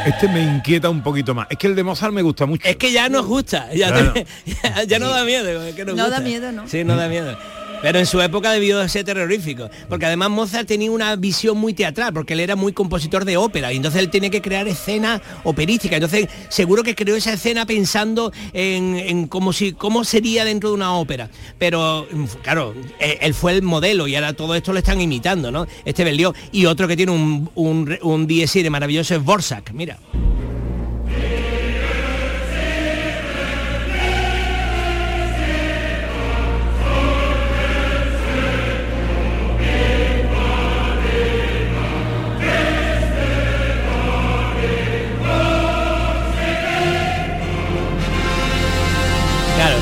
Este me inquieta un poquito más. Es que el de Mozart me gusta mucho. Es que ya nos gusta, ya, Claro. te- ya- *laughs* ya no da miedo. es que nos No da miedo, ¿no? Sí, no da miedo. Pero en su época debió de ser terrorífico, porque además Mozart tenía una visión muy teatral, porque él era muy compositor de ópera, y entonces él tenía que crear escenas operísticas. Entonces seguro que creó esa escena pensando en, en cómo, si, cómo sería dentro de una ópera. Pero mm, claro, eh, él fue el modelo y ahora todo esto lo están imitando, ¿no? Este Berlioz. Y otro que tiene un, un, un maravilloso es Borsak, mira.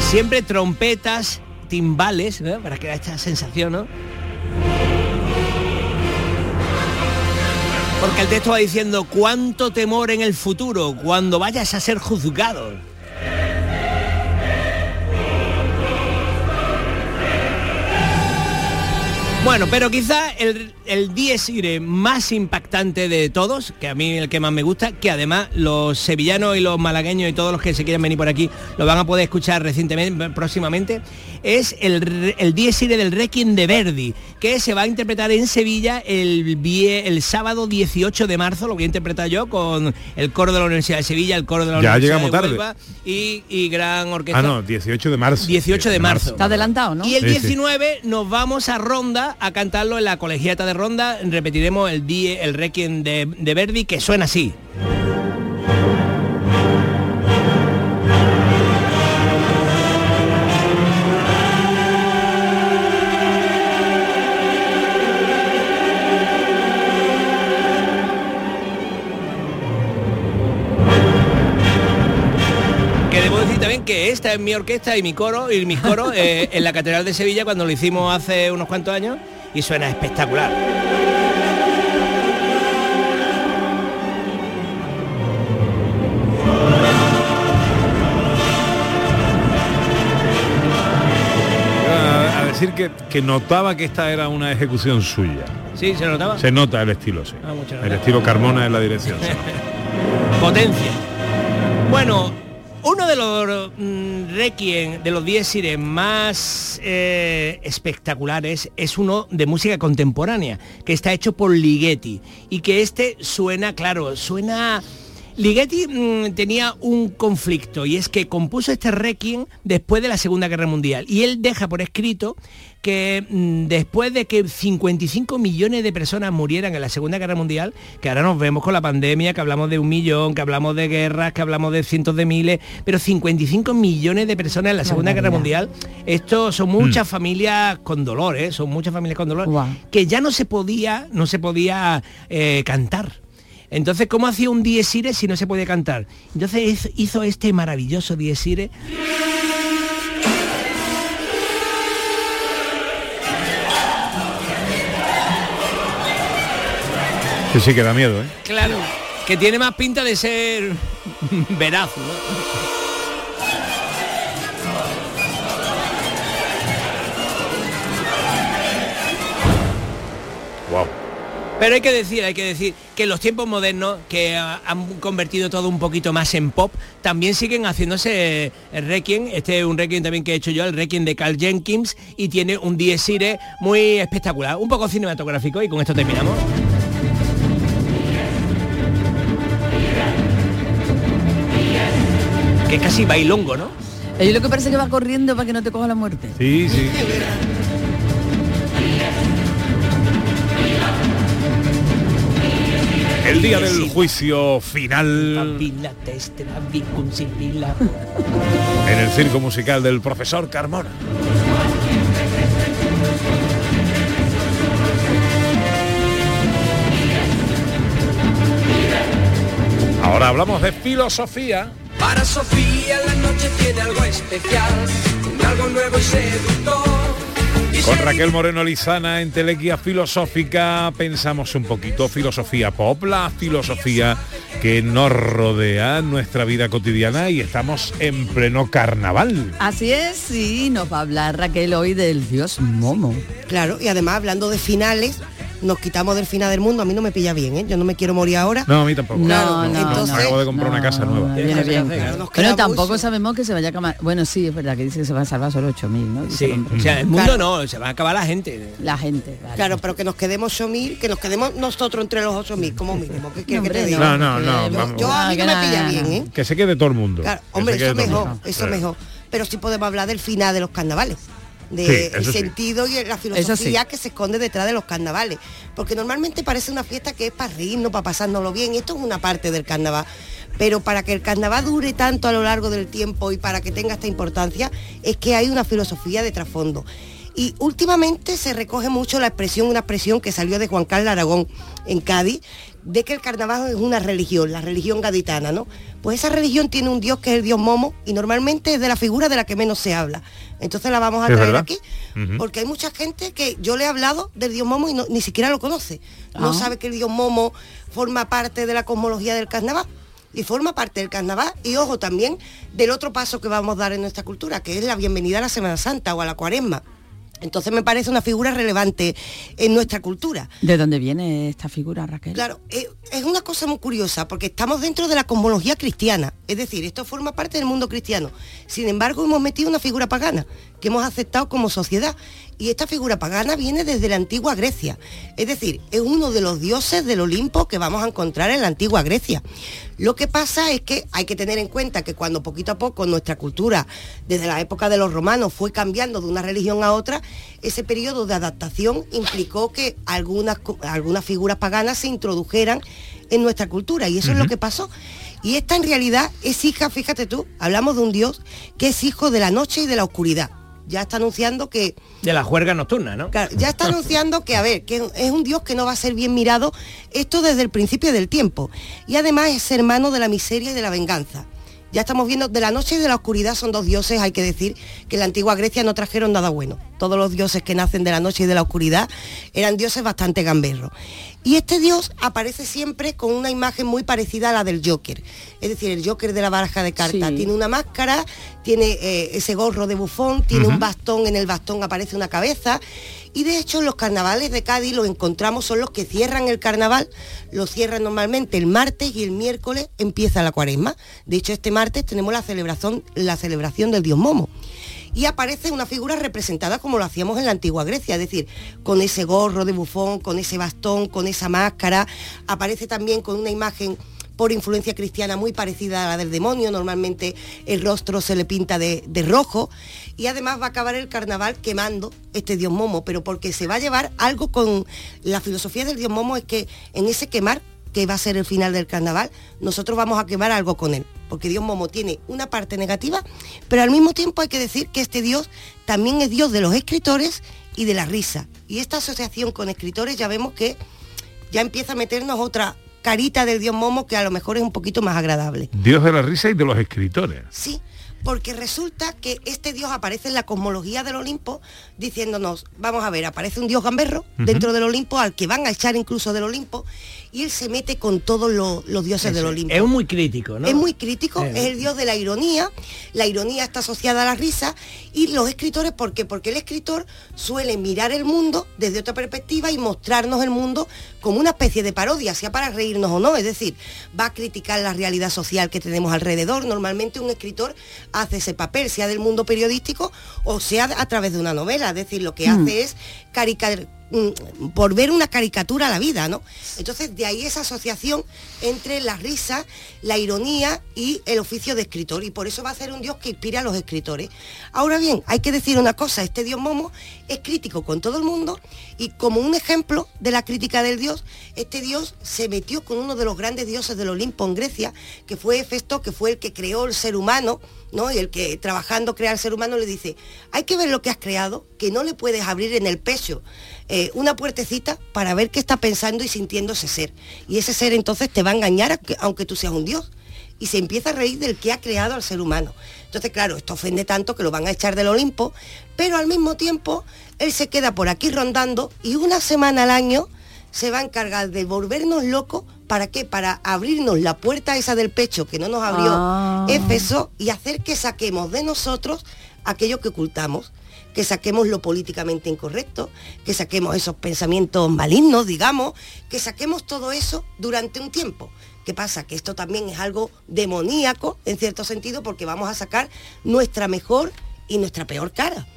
Siempre trompetas, timbales, ¿no? para crear esta sensación, ¿no? Porque el texto va diciendo cuánto temor en el futuro cuando vayas a ser juzgado. Bueno, pero quizá el, el Dies Irae más impactante de todos, que a mí el que más me gusta, que además los sevillanos y los malagueños y todos los que se quieran venir por aquí lo van a poder escuchar recientemente, próximamente, es el, el Dies Irae del Requiem de Verdi, que se va a interpretar en Sevilla el, el sábado 18 de marzo, lo voy a interpretar yo con el coro de la Universidad de Sevilla, el coro de la Ya Universidad llegamos de tarde. Huelva y, y gran orquesta. Ah, no, 18 de marzo. 18 de marzo. Está adelantado, ¿no? Y el Sí, sí. 19 nos vamos a Ronda a cantarlo en la colegiata de Ronda. Repetiremos el die, el Requiem de, de Verdi, que suena así. Que esta es mi orquesta y mi coro y mis coros *laughs* eh, en la Catedral de Sevilla cuando lo hicimos hace unos cuantos años y suena espectacular. A, a decir que, que notaba que esta era una ejecución suya. ¿Sí? ¿Se notaba? Se nota el estilo, sí. Ah, el estilo Carmona en la dirección. *laughs* Potencia. Bueno, uno de los mm, requiem, de los 10 irae más eh, espectaculares es uno de música contemporánea, que está hecho por Ligeti y que este suena, claro, suena... Ligeti mm, tenía un conflicto y es que compuso este requiem después de la Segunda Guerra Mundial y él deja por escrito que mm, después de que 55 millones de personas murieran en la Segunda Guerra Mundial, que ahora nos vemos con la pandemia, que hablamos de un millón, que hablamos de guerras, que hablamos de cientos de miles, pero 55 millones de personas en la Segunda Guerra Mundial, esto son muchas familias con dolor, ¿eh? son muchas familias con dolor, que ya no se podía, no se podía eh, cantar. Entonces, ¿cómo hacía un Dies Irae si no se podía cantar? Entonces hizo- hizo este maravilloso Dies Irae Que sí que da miedo, ¿eh? Claro, que tiene más pinta de ser *laughs* veraz, ¿no? Pero hay que decir, hay que decir que los tiempos modernos que han convertido todo un poquito más en pop, también siguen haciéndose el Requiem. Este es un Requiem también que he hecho yo, el Requiem de Carl Jenkins, y tiene un Dies Irae muy espectacular, un poco cinematográfico, y con esto terminamos. Que es casi bailongo, ¿no? Y lo que parece que va corriendo para que no te coja la muerte. Sí, sí. El día del juicio final en el circo musical del profesor Carmona. Ahora hablamos de filosofía. Para Sofía la noche tiene algo especial, algo nuevo y seductor. Con Raquel Moreno Lizana en Telequia Filosófica pensamos un poquito filosofía pop, la filosofía que nos rodea nuestra vida cotidiana y estamos en pleno carnaval. Así es, y nos va a hablar Raquel hoy del dios Momo. Claro, y además hablando de finales, nos quitamos del final del mundo, a mí no me pilla bien, ¿eh? yo no me quiero morir ahora. No, a mí tampoco. No, no, entonces- no. Acabo de comprar una casa nueva. Viene bien. Queda Pero tampoco mucho. sabemos que se vaya a acabar. Bueno, sí, es verdad que dice que se van a salvar solo 8.000, ¿no? Sí, o sea, el mundo Claro. no, se va a acabar la gente. La gente. vale. Claro, pero que nos quedemos 8.000, que nos quedemos nosotros entre los 8.000 como mínimo. ¿Qué quieres que te diga? No, no, no, Yo- vamos. Yo a mí no me pilla bien, ¿eh? Que se quede todo el mundo. Claro, hombre, eso mejor, eso mejor. Pero sí podemos hablar del final de los carnavales. De Sí, el eso sí. sentido y la filosofía sí. que se esconde detrás de los carnavales. Porque normalmente parece una fiesta que es para reírnos, para pasárnoslo bien. Y esto es una parte del carnaval. Pero para que el carnaval dure tanto a lo largo del tiempo y para que tenga esta importancia, es que hay una filosofía de trasfondo. Y últimamente se recoge mucho la expresión, una expresión que salió de Juan Carlos Aragón en Cádiz, de que el carnaval es una religión, la religión gaditana, ¿no? Pues esa religión tiene un dios que es el dios Momo y normalmente es de la figura de la que menos se habla. Entonces la vamos a traer verdad. aquí, porque hay mucha gente que yo le he hablado del dios Momo y no- ni siquiera lo conoce. No Ah. sabe que el dios Momo forma parte de la cosmología del carnaval y forma parte del carnaval y ojo también del otro paso que vamos a dar en nuestra cultura, que es la bienvenida a la Semana Santa o a la Cuaresma. Entonces me parece una figura relevante en nuestra cultura. ¿De dónde viene esta figura, Raquel? Claro, eh, es una cosa muy curiosa porque estamos dentro de la cosmología cristiana, es decir, esto forma parte del mundo cristiano. Sin embargo, hemos metido una figura pagana que hemos aceptado como sociedad y esta figura pagana viene desde la antigua Grecia, es decir, es uno de los dioses del Olimpo que vamos a encontrar en la antigua Grecia. Lo que pasa es que hay que tener en cuenta que cuando poquito a poco nuestra cultura, desde la época de los romanos, fue cambiando de una religión a otra, ese periodo de adaptación implicó que algunas, algunas figuras paganas se introdujeran en nuestra cultura y eso es lo que pasó. Y esta en realidad es hija, fíjate tú, hablamos de un dios que es hijo de la noche y de la oscuridad. Ya está anunciando que De la juerga nocturna, ¿no? Claro, ya está anunciando que, a ver, que es un Dios que no va a ser bien mirado, esto desde el principio del tiempo. Y además es hermano de la miseria y de la venganza. Ya estamos viendo, de la noche y de la oscuridad son dos dioses, hay que decir que en la antigua Grecia no trajeron nada bueno. Todos los dioses que nacen de la noche y de la oscuridad eran dioses bastante gamberros. Y este dios aparece siempre con una imagen muy parecida a la del Joker. Es decir, el Joker de la baraja de cartas. Sí. Tiene una máscara, tiene eh, ese gorro de bufón, tiene un bastón, en el bastón aparece una cabeza. Y de hecho los carnavales de Cádiz los encontramos, son los que cierran el carnaval, los cierran normalmente el martes y el miércoles empieza la cuaresma. De hecho este martes tenemos la celebración, la celebración del dios Momo. Y aparece una figura representada como lo hacíamos en la antigua Grecia, es decir, con ese gorro de bufón, con ese bastón, con esa máscara. Aparece también con una imagen por influencia cristiana muy parecida a la del demonio, normalmente el rostro se le pinta de, rojo y además va a acabar el carnaval quemando este dios Momo, pero porque se va a llevar algo con la filosofía del dios Momo es que en ese quemar, que va a ser el final del carnaval, nosotros vamos a quemar algo con él, porque dios Momo tiene una parte negativa, pero al mismo tiempo hay que decir que este dios también es dios de los escritores y de la risa. Y esta asociación con escritores ya vemos que ya empieza a meternos otra carita del dios Momo que a lo mejor es un poquito más agradable. Dios de la risa y de los escritores. Sí, porque resulta que este dios aparece en la cosmología del Olimpo diciéndonos, vamos a ver, aparece un dios gamberro dentro del Olimpo al que van a echar incluso del Olimpo y él se mete con todos los, los dioses del Olimpo. Es muy crítico, ¿no? Es muy crítico, Eh. es el dios de la ironía, la ironía está asociada a la risa y los escritores, ¿por qué? Porque el escritor suele mirar el mundo desde otra perspectiva y mostrarnos el mundo como una especie de parodia, sea para reírnos o no, es decir, va a criticar la realidad social que tenemos alrededor, normalmente un escritor hace ese papel, sea del mundo periodístico o sea a través de una novela, es decir, lo que Mm. hace es carica- mm, por ver una caricatura a la vida, ¿no? Entonces de ahí esa asociación entre la risa, la ironía y el oficio de escritor y por eso va a ser un dios que inspira a los escritores. Ahora bien, hay que decir una cosa, este dios Momo es crítico con todo el mundo y como un ejemplo de la crítica del dios, este dios se metió con uno de los grandes dioses del Olimpo en Grecia, que fue Hefesto, que fue el que creó el ser humano, ¿no? Y el que trabajando crea el ser humano le dice, hay que ver lo que has creado, que no le puedes abrir en el pecho eh, una puertecita para ver qué está pensando y sintiendo ese ser. Y ese ser entonces te va a engañar aunque- aunque tú seas un dios. Y se empieza a reír del que ha creado al ser humano. Entonces, claro, esto ofende tanto que lo van a echar del Olimpo, pero al mismo tiempo él se queda por aquí rondando y una semana al año se va a encargar de volvernos locos. ¿Para qué? Para abrirnos la puerta esa del pecho que no nos abrió Ah. Éfeso y hacer que saquemos de nosotros aquello que ocultamos, que saquemos lo políticamente incorrecto, que saquemos esos pensamientos malignos, digamos, que saquemos todo eso durante un tiempo. ¿Qué pasa? Que esto también es algo demoníaco, en cierto sentido, porque vamos a sacar nuestra mejor y nuestra peor cara.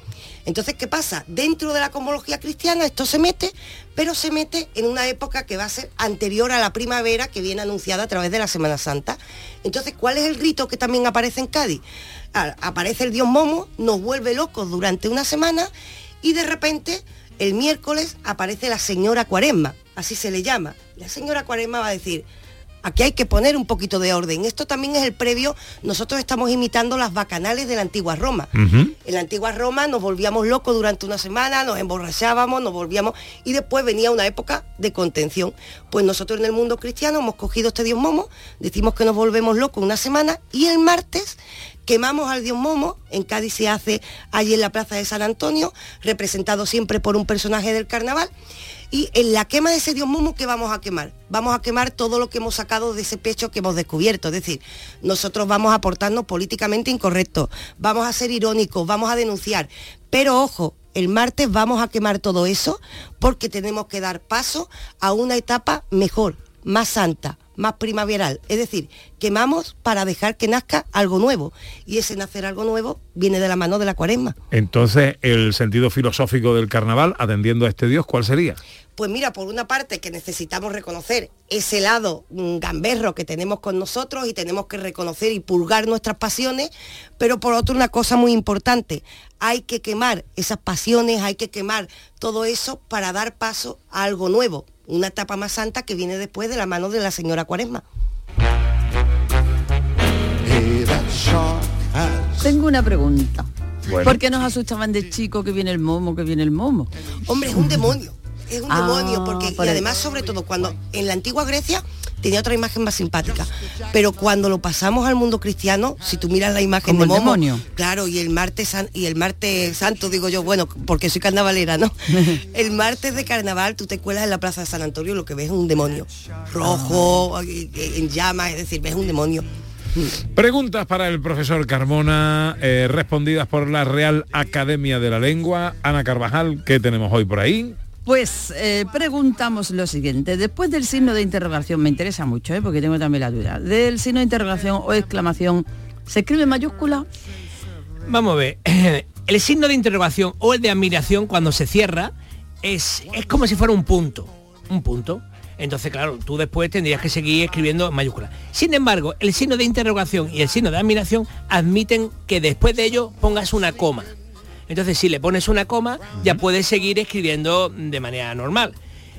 Entonces, ¿qué pasa? Dentro de la cosmología cristiana esto se mete, pero se mete en una época que va a ser anterior a la primavera que viene anunciada a través de la Semana Santa. Entonces, ¿cuál es el rito que también aparece en Cádiz? Ah, Aparece el dios Momo, nos vuelve locos durante una semana y de repente el miércoles aparece la señora Cuaresma, así se le llama. La señora Cuaresma va a decir, aquí hay que poner un poquito de orden. Esto también es el previo, nosotros estamos imitando las bacanales de la antigua Roma. En la antigua Roma nos volvíamos locos durante una semana, nos emborrachábamos, nos volvíamos y después venía una época de contención. Pues nosotros en el mundo cristiano hemos cogido este dios Momo, decimos que nos volvemos locos una semana y el martes quemamos al dios Momo, en Cádiz se hace allí en la plaza de San Antonio, representado siempre por un personaje del carnaval. Y en la quema de ese dios Momo, ¿qué vamos a quemar? Vamos a quemar todo lo que hemos sacado de ese pecho que hemos descubierto. Es decir, nosotros vamos a aportarnos políticamente incorrectos, vamos a ser irónicos, vamos a denunciar. Pero ojo, el martes vamos a quemar todo eso porque tenemos que dar paso a una etapa mejor, más santa, más primaveral. Es decir, quemamos para dejar que nazca algo nuevo. Y ese nacer algo nuevo viene de la mano de la cuaresma. Entonces, el sentido filosófico del carnaval, atendiendo a este dios, ¿cuál sería? Pues mira, por una parte que necesitamos reconocer ese lado mm, gamberro que tenemos con nosotros y tenemos que reconocer y pulgar nuestras pasiones, pero por otro una cosa muy importante, hay que quemar esas pasiones, hay que quemar todo eso para dar paso a algo nuevo, una etapa más santa que viene después de la mano de la señora Cuaresma. Tengo una pregunta. Bueno. ¿Por qué nos asustaban de chico que viene el momo, que viene el momo? Hombre, es un demonio, es un Ah, demonio, porque por y además sobre todo cuando en la antigua Grecia tenía otra imagen más simpática, pero cuando lo pasamos al mundo cristiano, si tú miras la imagen Como de el demonio. claro, y el martes san- y el martes santo digo yo, bueno, porque soy carnavalera, ¿no? *laughs* el martes de carnaval tú te cuelas en la plaza de San Antonio y lo que ves es un demonio rojo, en llamas, es decir, ves un demonio. Preguntas para el profesor Carmona, eh, respondidas por la Real Academia de la Lengua. Ana Carvajal, ¿qué tenemos hoy por ahí? Pues eh, preguntamos lo siguiente. Después del signo de interrogación, me interesa mucho, ¿eh? porque tengo también la duda. Del signo de interrogación o exclamación, ¿se escribe mayúscula? Vamos a ver, *clears throat* el signo de interrogación o el de admiración cuando se cierra es, es como si fuera un punto, un punto. Entonces, claro, tú después tendrías que seguir escribiendo en mayúscula. Sin embargo, el signo de interrogación y el signo de admiración admiten que después de ello pongas una coma. Entonces, si le pones una coma, ya puedes seguir escribiendo de manera normal.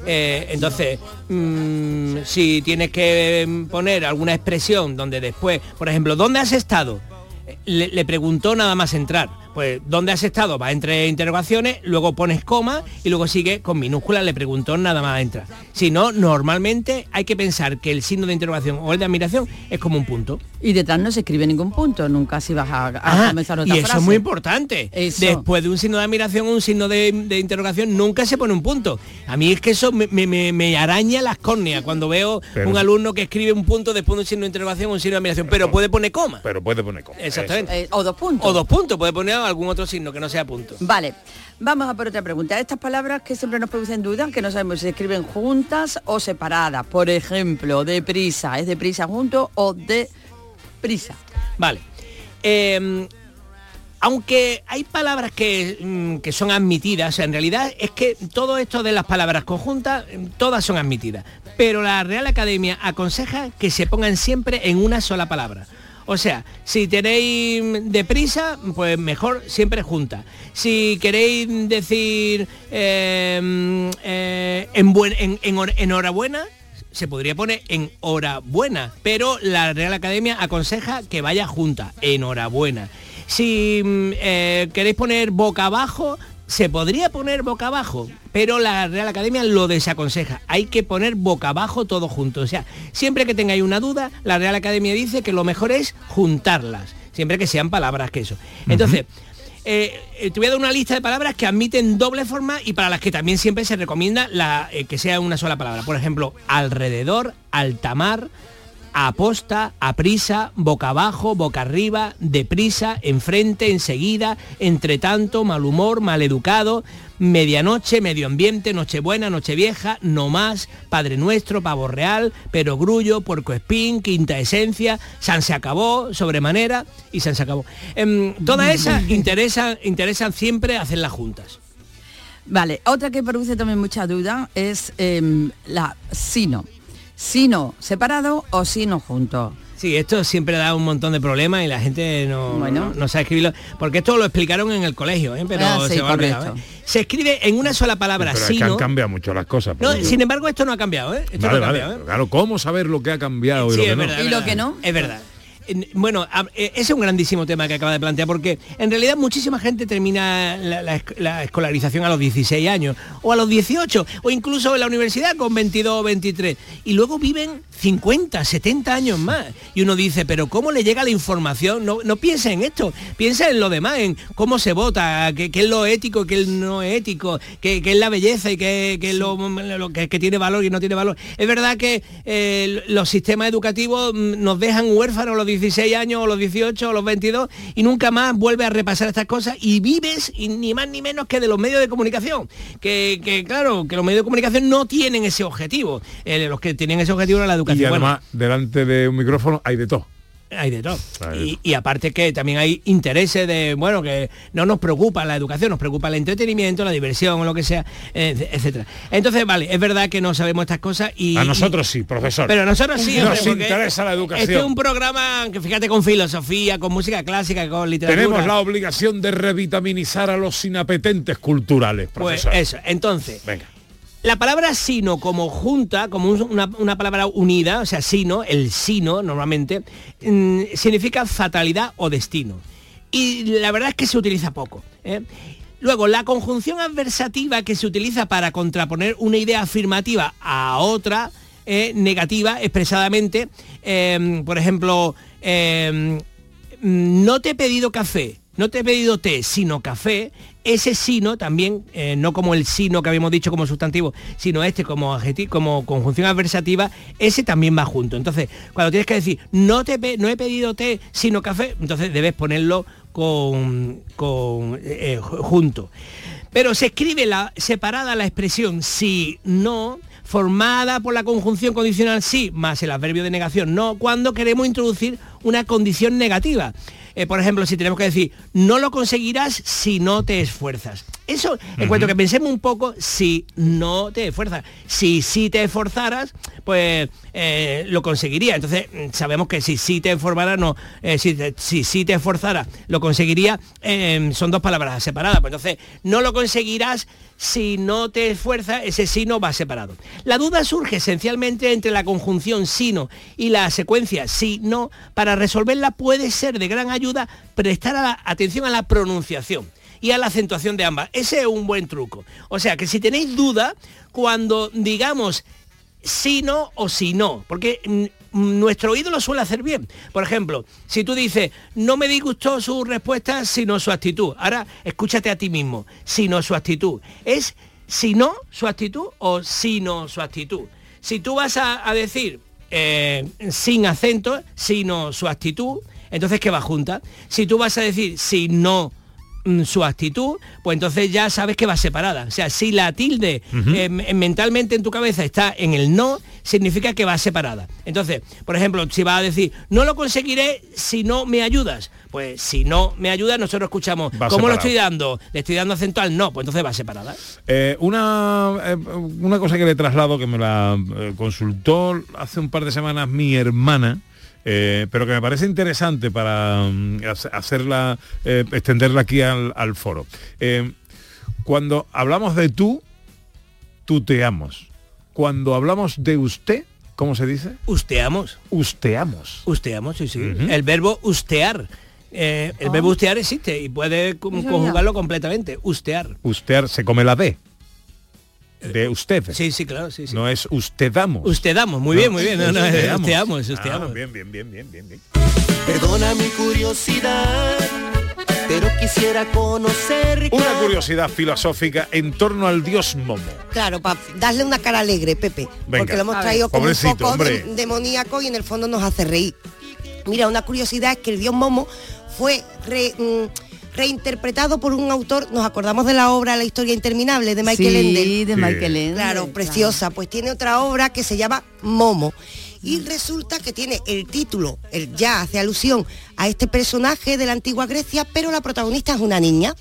Eh, entonces, mm, si tienes que poner alguna expresión donde después, por ejemplo, ¿dónde has estado? Eh, Le, le preguntó nada más entrar. Pues, ¿dónde has estado? Va entre interrogaciones, luego pones coma y luego sigue con minúsculas, le preguntó nada más entrar. Si no, normalmente hay que pensar que el signo de interrogación o el de admiración es como un punto. Y detrás no se escribe ningún punto, nunca si vas a, a Ah, comenzar otra y eso frase. es muy importante. Eso. Después de un signo de admiración o un signo de, de interrogación, nunca se pone un punto. A mí es que eso me, me- araña las córneas cuando veo Pero- un alumno que escribe un punto después de un signo de interrogación un signo de admiración, pero puede poner coma. Pero puede poner coma. Exactamente. Eh, o dos puntos. O dos puntos, puede poner algún otro signo que no sea punto. Vale, vamos a por otra pregunta. Estas palabras que siempre nos producen dudas, que no sabemos si se escriben juntas o separadas. Por ejemplo, deprisa, ¿es deprisa junto o de prisa? Vale. Eh, aunque hay palabras que, mm, que son admitidas, en realidad es que todo esto de las palabras conjuntas, mm, todas son admitidas. Pero la Real Academia aconseja que se pongan siempre en una sola palabra. O sea, si tenéis deprisa, pues mejor siempre junta. Si queréis decir eh, eh, en, en- en hor- enhorabuena, se podría poner en hora buena, pero la Real Academia aconseja que vaya junta, enhorabuena. Si mm, eh, queréis poner boca abajo, se podría poner boca abajo, pero la Real Academia lo desaconseja. Hay que poner boca abajo todo junto. O sea, siempre que tengáis una duda, la Real Academia dice que lo mejor es juntarlas, siempre que sean palabras que eso. Entonces, eh, te voy a dar una lista de palabras que admiten doble forma y para las que también siempre se recomienda la, eh, que sea una sola palabra. Por ejemplo, alrededor, altamar, aposta, aprisa, boca abajo, boca arriba, deprisa, enfrente, enseguida, entre tanto, mal humor, maleducado, medianoche, medio ambiente, nochebuena, nochevieja, no más, Padre Nuestro, pavo real, pero grullo, puerco espín, quinta esencia, San se acabó, sobremanera y San se acabó. Em, todas esas interesan, interesan siempre hacerlas juntas. Vale, otra que produce también mucha duda es em, la sino. Sino separado o sino junto. Sí, esto siempre da un montón de problemas y la gente no, Bueno. no, no sabe escribirlo, porque esto lo explicaron en el colegio, ¿eh? pero Ah, sí, se va a olvidar, correcto. ¿eh? Se escribe en una sola palabra, Pero es que han cambiado mucho las cosas. No, sin embargo, esto no ha cambiado, ¿eh? Esto Vale, no ha vale. cambiado, ¿eh? Claro, ¿cómo saber lo que ha cambiado y Sí, lo que es no? verdad, ¿Y lo que no? Es verdad. En- Bueno, eh, ese es un grandísimo tema que acaba de plantear porque en realidad muchísima gente termina la, la esc- la escolarización a los 16 años o a los 18 o incluso en la universidad con 22 o 23 y luego viven 50, 70 años más y uno dice, pero ¿cómo le llega la información? No, no piensa en esto, piensa en lo demás, en cómo se vota, qué, qué es lo ético, qué es no ético, qué, qué es la belleza y qué, qué es lo, lo que, que tiene valor y no tiene valor. Es verdad que eh, los sistemas educativos mm, nos dejan huérfanos los 16 años o los 18 o los 22 y nunca más vuelve a repasar estas cosas y vives y ni más ni menos que de los medios de comunicación. Que, que, claro, que los medios de comunicación no tienen ese objetivo. Eh, los que tienen ese objetivo era la Y educación. Bueno, además, delante de un micrófono hay de todo. Hay de todo. Y, y aparte que también hay intereses de, bueno, que no nos preocupa la educación, nos preocupa el entretenimiento, la diversión o lo que sea, eh, etcétera. Entonces, vale, es verdad que no sabemos estas cosas y... A nosotros y- sí, profesor. Pero a nosotros sí. Nos hombre, interesa la educación. Este es un programa que fíjate con filosofía, con música clásica, con literatura. Tenemos la obligación de revitaminizar a los inapetentes culturales, Pues profesor. eso, entonces, Venga. La palabra sino como junta, como un- una, palabra unida, o sea, sino, el sino normalmente, mm, significa fatalidad o destino. Y la verdad es que se utiliza poco. ¿eh? Luego, la conjunción adversativa que se utiliza para contraponer una idea afirmativa a otra eh, negativa expresadamente, eh, por ejemplo, mm, no te he pedido café, no te he pedido té, sino café, ese sino también, eh, no como el sino que habíamos dicho como sustantivo, sino este como adjetivo, como conjunción adversativa, ese también va junto. Entonces, cuando tienes que decir, no, te no he pedido té, sino café, entonces debes ponerlo con, con eh, ju- junto. Pero se escribe la, separada la expresión sí, no, formada por la conjunción condicional sí, más el adverbio de negación no, cuando queremos introducir una condición negativa. Eh, por ejemplo, si tenemos que decir, no lo conseguirás si no te esfuerzas. Eso, en cuanto que pensemos un poco, si no te esfuerzas. Si sí te esforzaras, pues eh, lo conseguiría. Entonces, mm, sabemos que si sí te esforzaras, no, eh, si, si te esforzara, lo conseguiría, eh, son dos palabras separadas. Pues entonces, no lo conseguirás si no te esfuerzas, ese sino va separado. La duda surge esencialmente entre la conjunción sino y la secuencia si-no. Para resolverla puede ser de gran ayuda prestar a la- atención a la pronunciación y a la acentuación de ambas. Ese es un buen truco. O sea que si tenéis duda, cuando digamos si no o si no, porque nuestro oído lo suele hacer bien. Por ejemplo, si tú dices, no me disgustó su respuesta, sino su actitud. Ahora, escúchate a ti mismo, sino su actitud. ¿Es si no su actitud o sino su actitud? Si tú vas a, a decir eh, sin acento, sino su actitud, entonces ¿qué va junta? Si tú vas a decir si no mm, su actitud, pues entonces ya sabes que va separada. O sea, si la tilde Ujú. eh, m- mentalmente en tu cabeza está en el no, significa que va separada. Entonces, por ejemplo, si vas a decir, no lo conseguiré si no me ayudas. Pues si no me ayudas, nosotros escuchamos, Va ¿cómo lo estoy dando? Le estoy dando acento al no, pues entonces va separada. Eh, una, eh, una cosa que le traslado, que me la eh, consultó hace un par de semanas mi hermana, eh, pero que me parece interesante para mm, hace- hacerla, eh, extenderla aquí al, al foro. Eh, cuando hablamos de tú, tuteamos. Cuando hablamos de usted, ¿cómo se dice? Usteamos. Usteamos. Usteamos, sí, sí. El verbo ustear. Eh, el verbo Ah. ustear existe y puede conjugarlo completamente. Ustear. Usted se come la D. De usted. Sí, sí, claro, sí, sí. No es ustedamos. Ustedamos, muy bien, muy bien. No, no, es Usteamos. usteamos, Ah, usteamos. bien, bien, bien, bien, bien, bien. Perdona mi curiosidad, pero quisiera conocer. Una curiosidad filosófica en torno al dios Momo. Claro, para darle una cara alegre, Pepe. Venga. porque lo hemos traído como un poco de- demoníaco y en el fondo nos hace reír. Mira, una curiosidad es que el dios Momo fue re- mm, reinterpretado por un autor, nos acordamos de la obra La historia interminable de Michael Sí, Ende. de. Michael Ende, Claro, claro. preciosa. Pues tiene otra obra que se llama Momo. Y resulta que tiene el título, el ya hace alusión a este personaje de la antigua Grecia, pero la protagonista es una niña,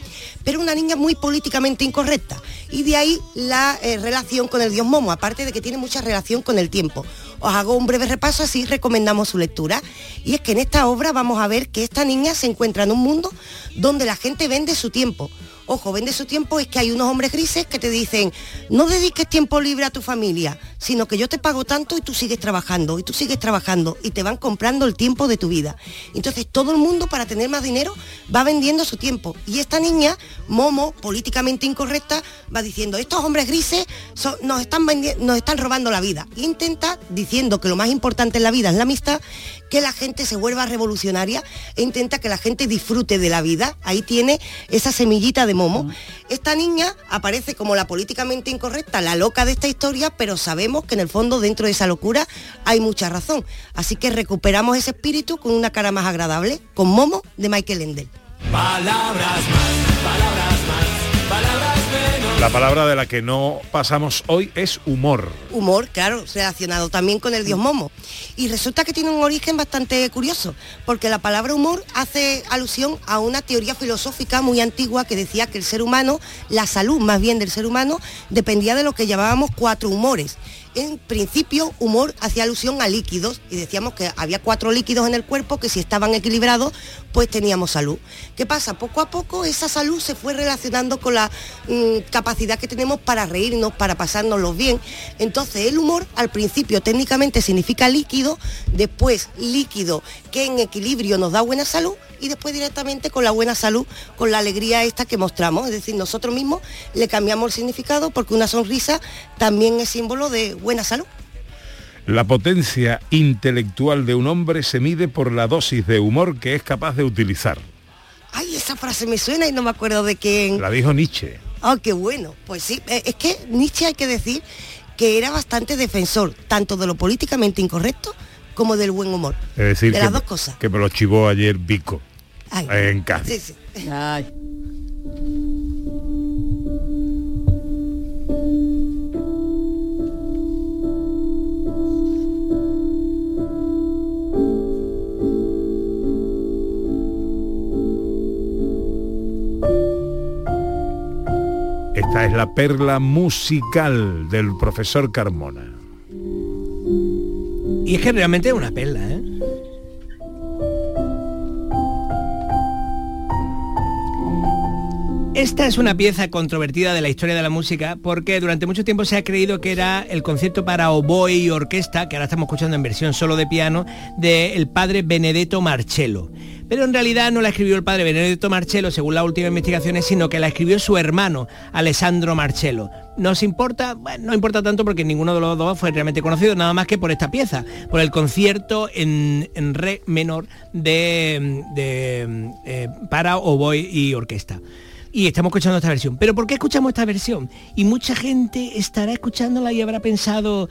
pero una niña muy políticamente incorrecta. Y de ahí la eh, relación con el dios Momo, aparte de que tiene mucha relación con el tiempo. Os hago un breve repaso, así recomendamos su lectura. Y es que en esta obra vamos a ver que esta niña se encuentra en un mundo donde la gente vende su tiempo. Ojo, vende su tiempo es que hay unos hombres grises que te dicen, no dediques tiempo libre a tu familia, sino que yo te pago tanto y tú sigues trabajando, y tú sigues trabajando, y te van comprando el tiempo de tu vida. Entonces todo el mundo para tener más dinero va vendiendo su tiempo. Y esta niña, Momo, políticamente incorrecta, va diciendo, estos hombres grises nos, están nos están robando la vida. Intenta, diciendo que lo más importante en la vida es la amistad, que la gente se vuelva revolucionaria e intenta que la gente disfrute de la vida. Ahí tiene esa semillita de momo. Esta niña aparece como la políticamente incorrecta, la loca de esta historia, pero sabemos que en el fondo dentro de esa locura hay mucha razón. Así que recuperamos ese espíritu con una cara más agradable, con Momo de Michael Ende. Palabras más, La palabra de la que no pasamos hoy es humor. humor, claro, relacionado también con el dios Momo. Y resulta que tiene un origen bastante curioso, porque la palabra humor hace alusión a una teoría filosófica muy antigua que decía que el ser humano, la salud más bien del ser humano, dependía de lo que llamábamos cuatro humores. En principio, humor hacía alusión a líquidos y decíamos que había cuatro líquidos en el cuerpo que si estaban equilibrados, pues teníamos salud. ¿Qué pasa? Poco a poco esa salud se fue relacionando con la mm, capacidad que tenemos para reírnos, para pasárnoslo bien. Entonces el humor al principio técnicamente significa líquido, después líquido que en equilibrio nos da buena salud y después directamente con la buena salud, con la alegría esta que mostramos. Es decir, nosotros mismos le cambiamos el significado porque una sonrisa también es símbolo de buena salud. La potencia intelectual de un hombre se mide por la dosis de humor que es capaz de utilizar. Ay, esa frase me suena y no me acuerdo de quién. La dijo Nietzsche. Ah, qué bueno. Pues sí, eh, es que Nietzsche hay que decir que era bastante defensor tanto de lo políticamente incorrecto como del buen humor. Es decir, de que, las dos cosas. que me lo chivó ayer Vico. Ay, en sí, sí. Es la perla musical del profesor Carmona. Y es que realmente es una perla, ¿eh? Esta es una pieza controvertida de la historia de la música porque durante mucho tiempo se ha creído que era el concierto para oboe y orquesta, que ahora estamos escuchando en versión solo de piano, del padre Benedetto Marcello. Pero en realidad no la escribió el padre Benedetto Marcello, según las últimas investigaciones, sino que la escribió su hermano, Alessandro Marcello. ¿Nos importa? Bueno, no importa tanto porque ninguno de los dos fue realmente conocido, nada más que por esta pieza, por el concierto en, en re menor de, de, eh, para oboe y orquesta. Y estamos escuchando esta versión. Pero ¿por qué escuchamos esta versión? Y mucha gente estará escuchándola y habrá pensado,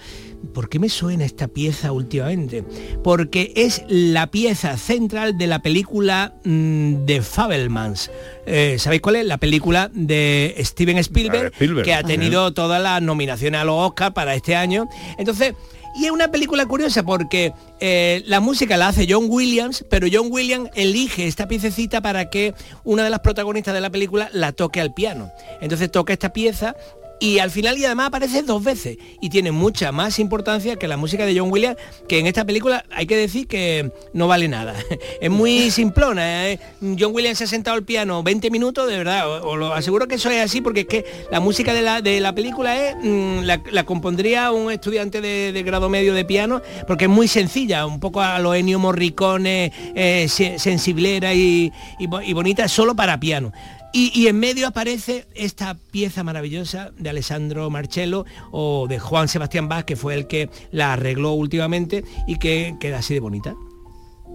¿por qué me suena esta pieza últimamente? Porque es la pieza central de la película mm, de Fabelmans. Eh, ¿Sabéis cuál es? La película de Steven Spielberg, que ha Ajá. tenido todas las nominaciones a los Oscars para este año. Entonces, y es una película curiosa porque eh, la música la hace John Williams, pero John Williams elige esta piececita para que una de las protagonistas de la película la toque al piano. Entonces toca esta pieza y al final y además aparece dos veces y tiene mucha más importancia que la música de John Williams, que en esta película hay que decir que no vale nada. *laughs* Es muy simplona. ¿eh? John Williams se ha sentado al piano 20 minutos, de verdad, os lo aseguro que eso es así porque es que la música de la, de la película es mm, la, compondría un estudiante de, de grado medio de piano porque es muy sencilla, un poco a lo Ennio Morricone, eh, se- sensiblera y, y y bonita, solo para piano. Y, y en medio aparece esta pieza maravillosa de Alessandro Marcello o de Juan Sebastián Bach, que fue el que la arregló últimamente y que queda así de bonita.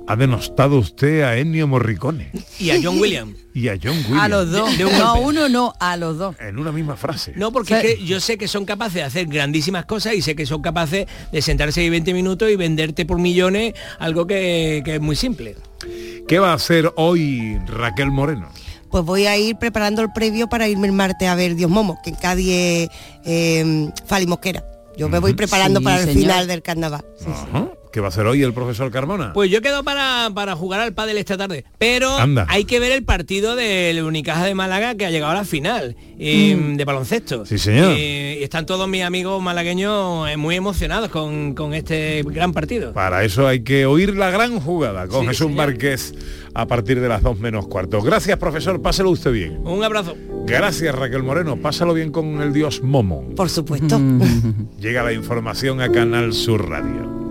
Ha denostado usted a Ennio Morricone Y a John Williams. *laughs* y a John Williams. A los dos. De- un no, golpe. uno no, a los dos. En una misma frase. No, porque es que yo sé que son capaces de hacer grandísimas cosas y sé que son capaces de sentarse ahí 20 minutos y venderte por millones algo que, que es muy simple. ¿Qué va a hacer hoy Raquel Moreno? Pues voy a ir preparando el previo para irme el martes a ver Dios Momo, que en Cádiz es eh, Fali Mosquera. Yo me voy preparando Sí, para el señor. final del carnaval. ¿Qué va a hacer hoy el profesor Carmona? Pues yo quedo para, para jugar al pádel esta tarde. Pero Anda. hay que ver el partido del Unicaja de Málaga que ha llegado a la final eh, de baloncesto. Sí, señor. Eh, y están todos mis amigos malagueños eh, muy emocionados con, con este gran partido. Para eso hay que oír la gran jugada con Sí, Jesús señor. Márquez a partir de las dos menos cuarto. Gracias, profesor. Páselo usted bien. Un abrazo. Gracias, Raquel Moreno. Pásalo bien con el dios Momo. Por supuesto. Llega la información a Canal Sur Radio.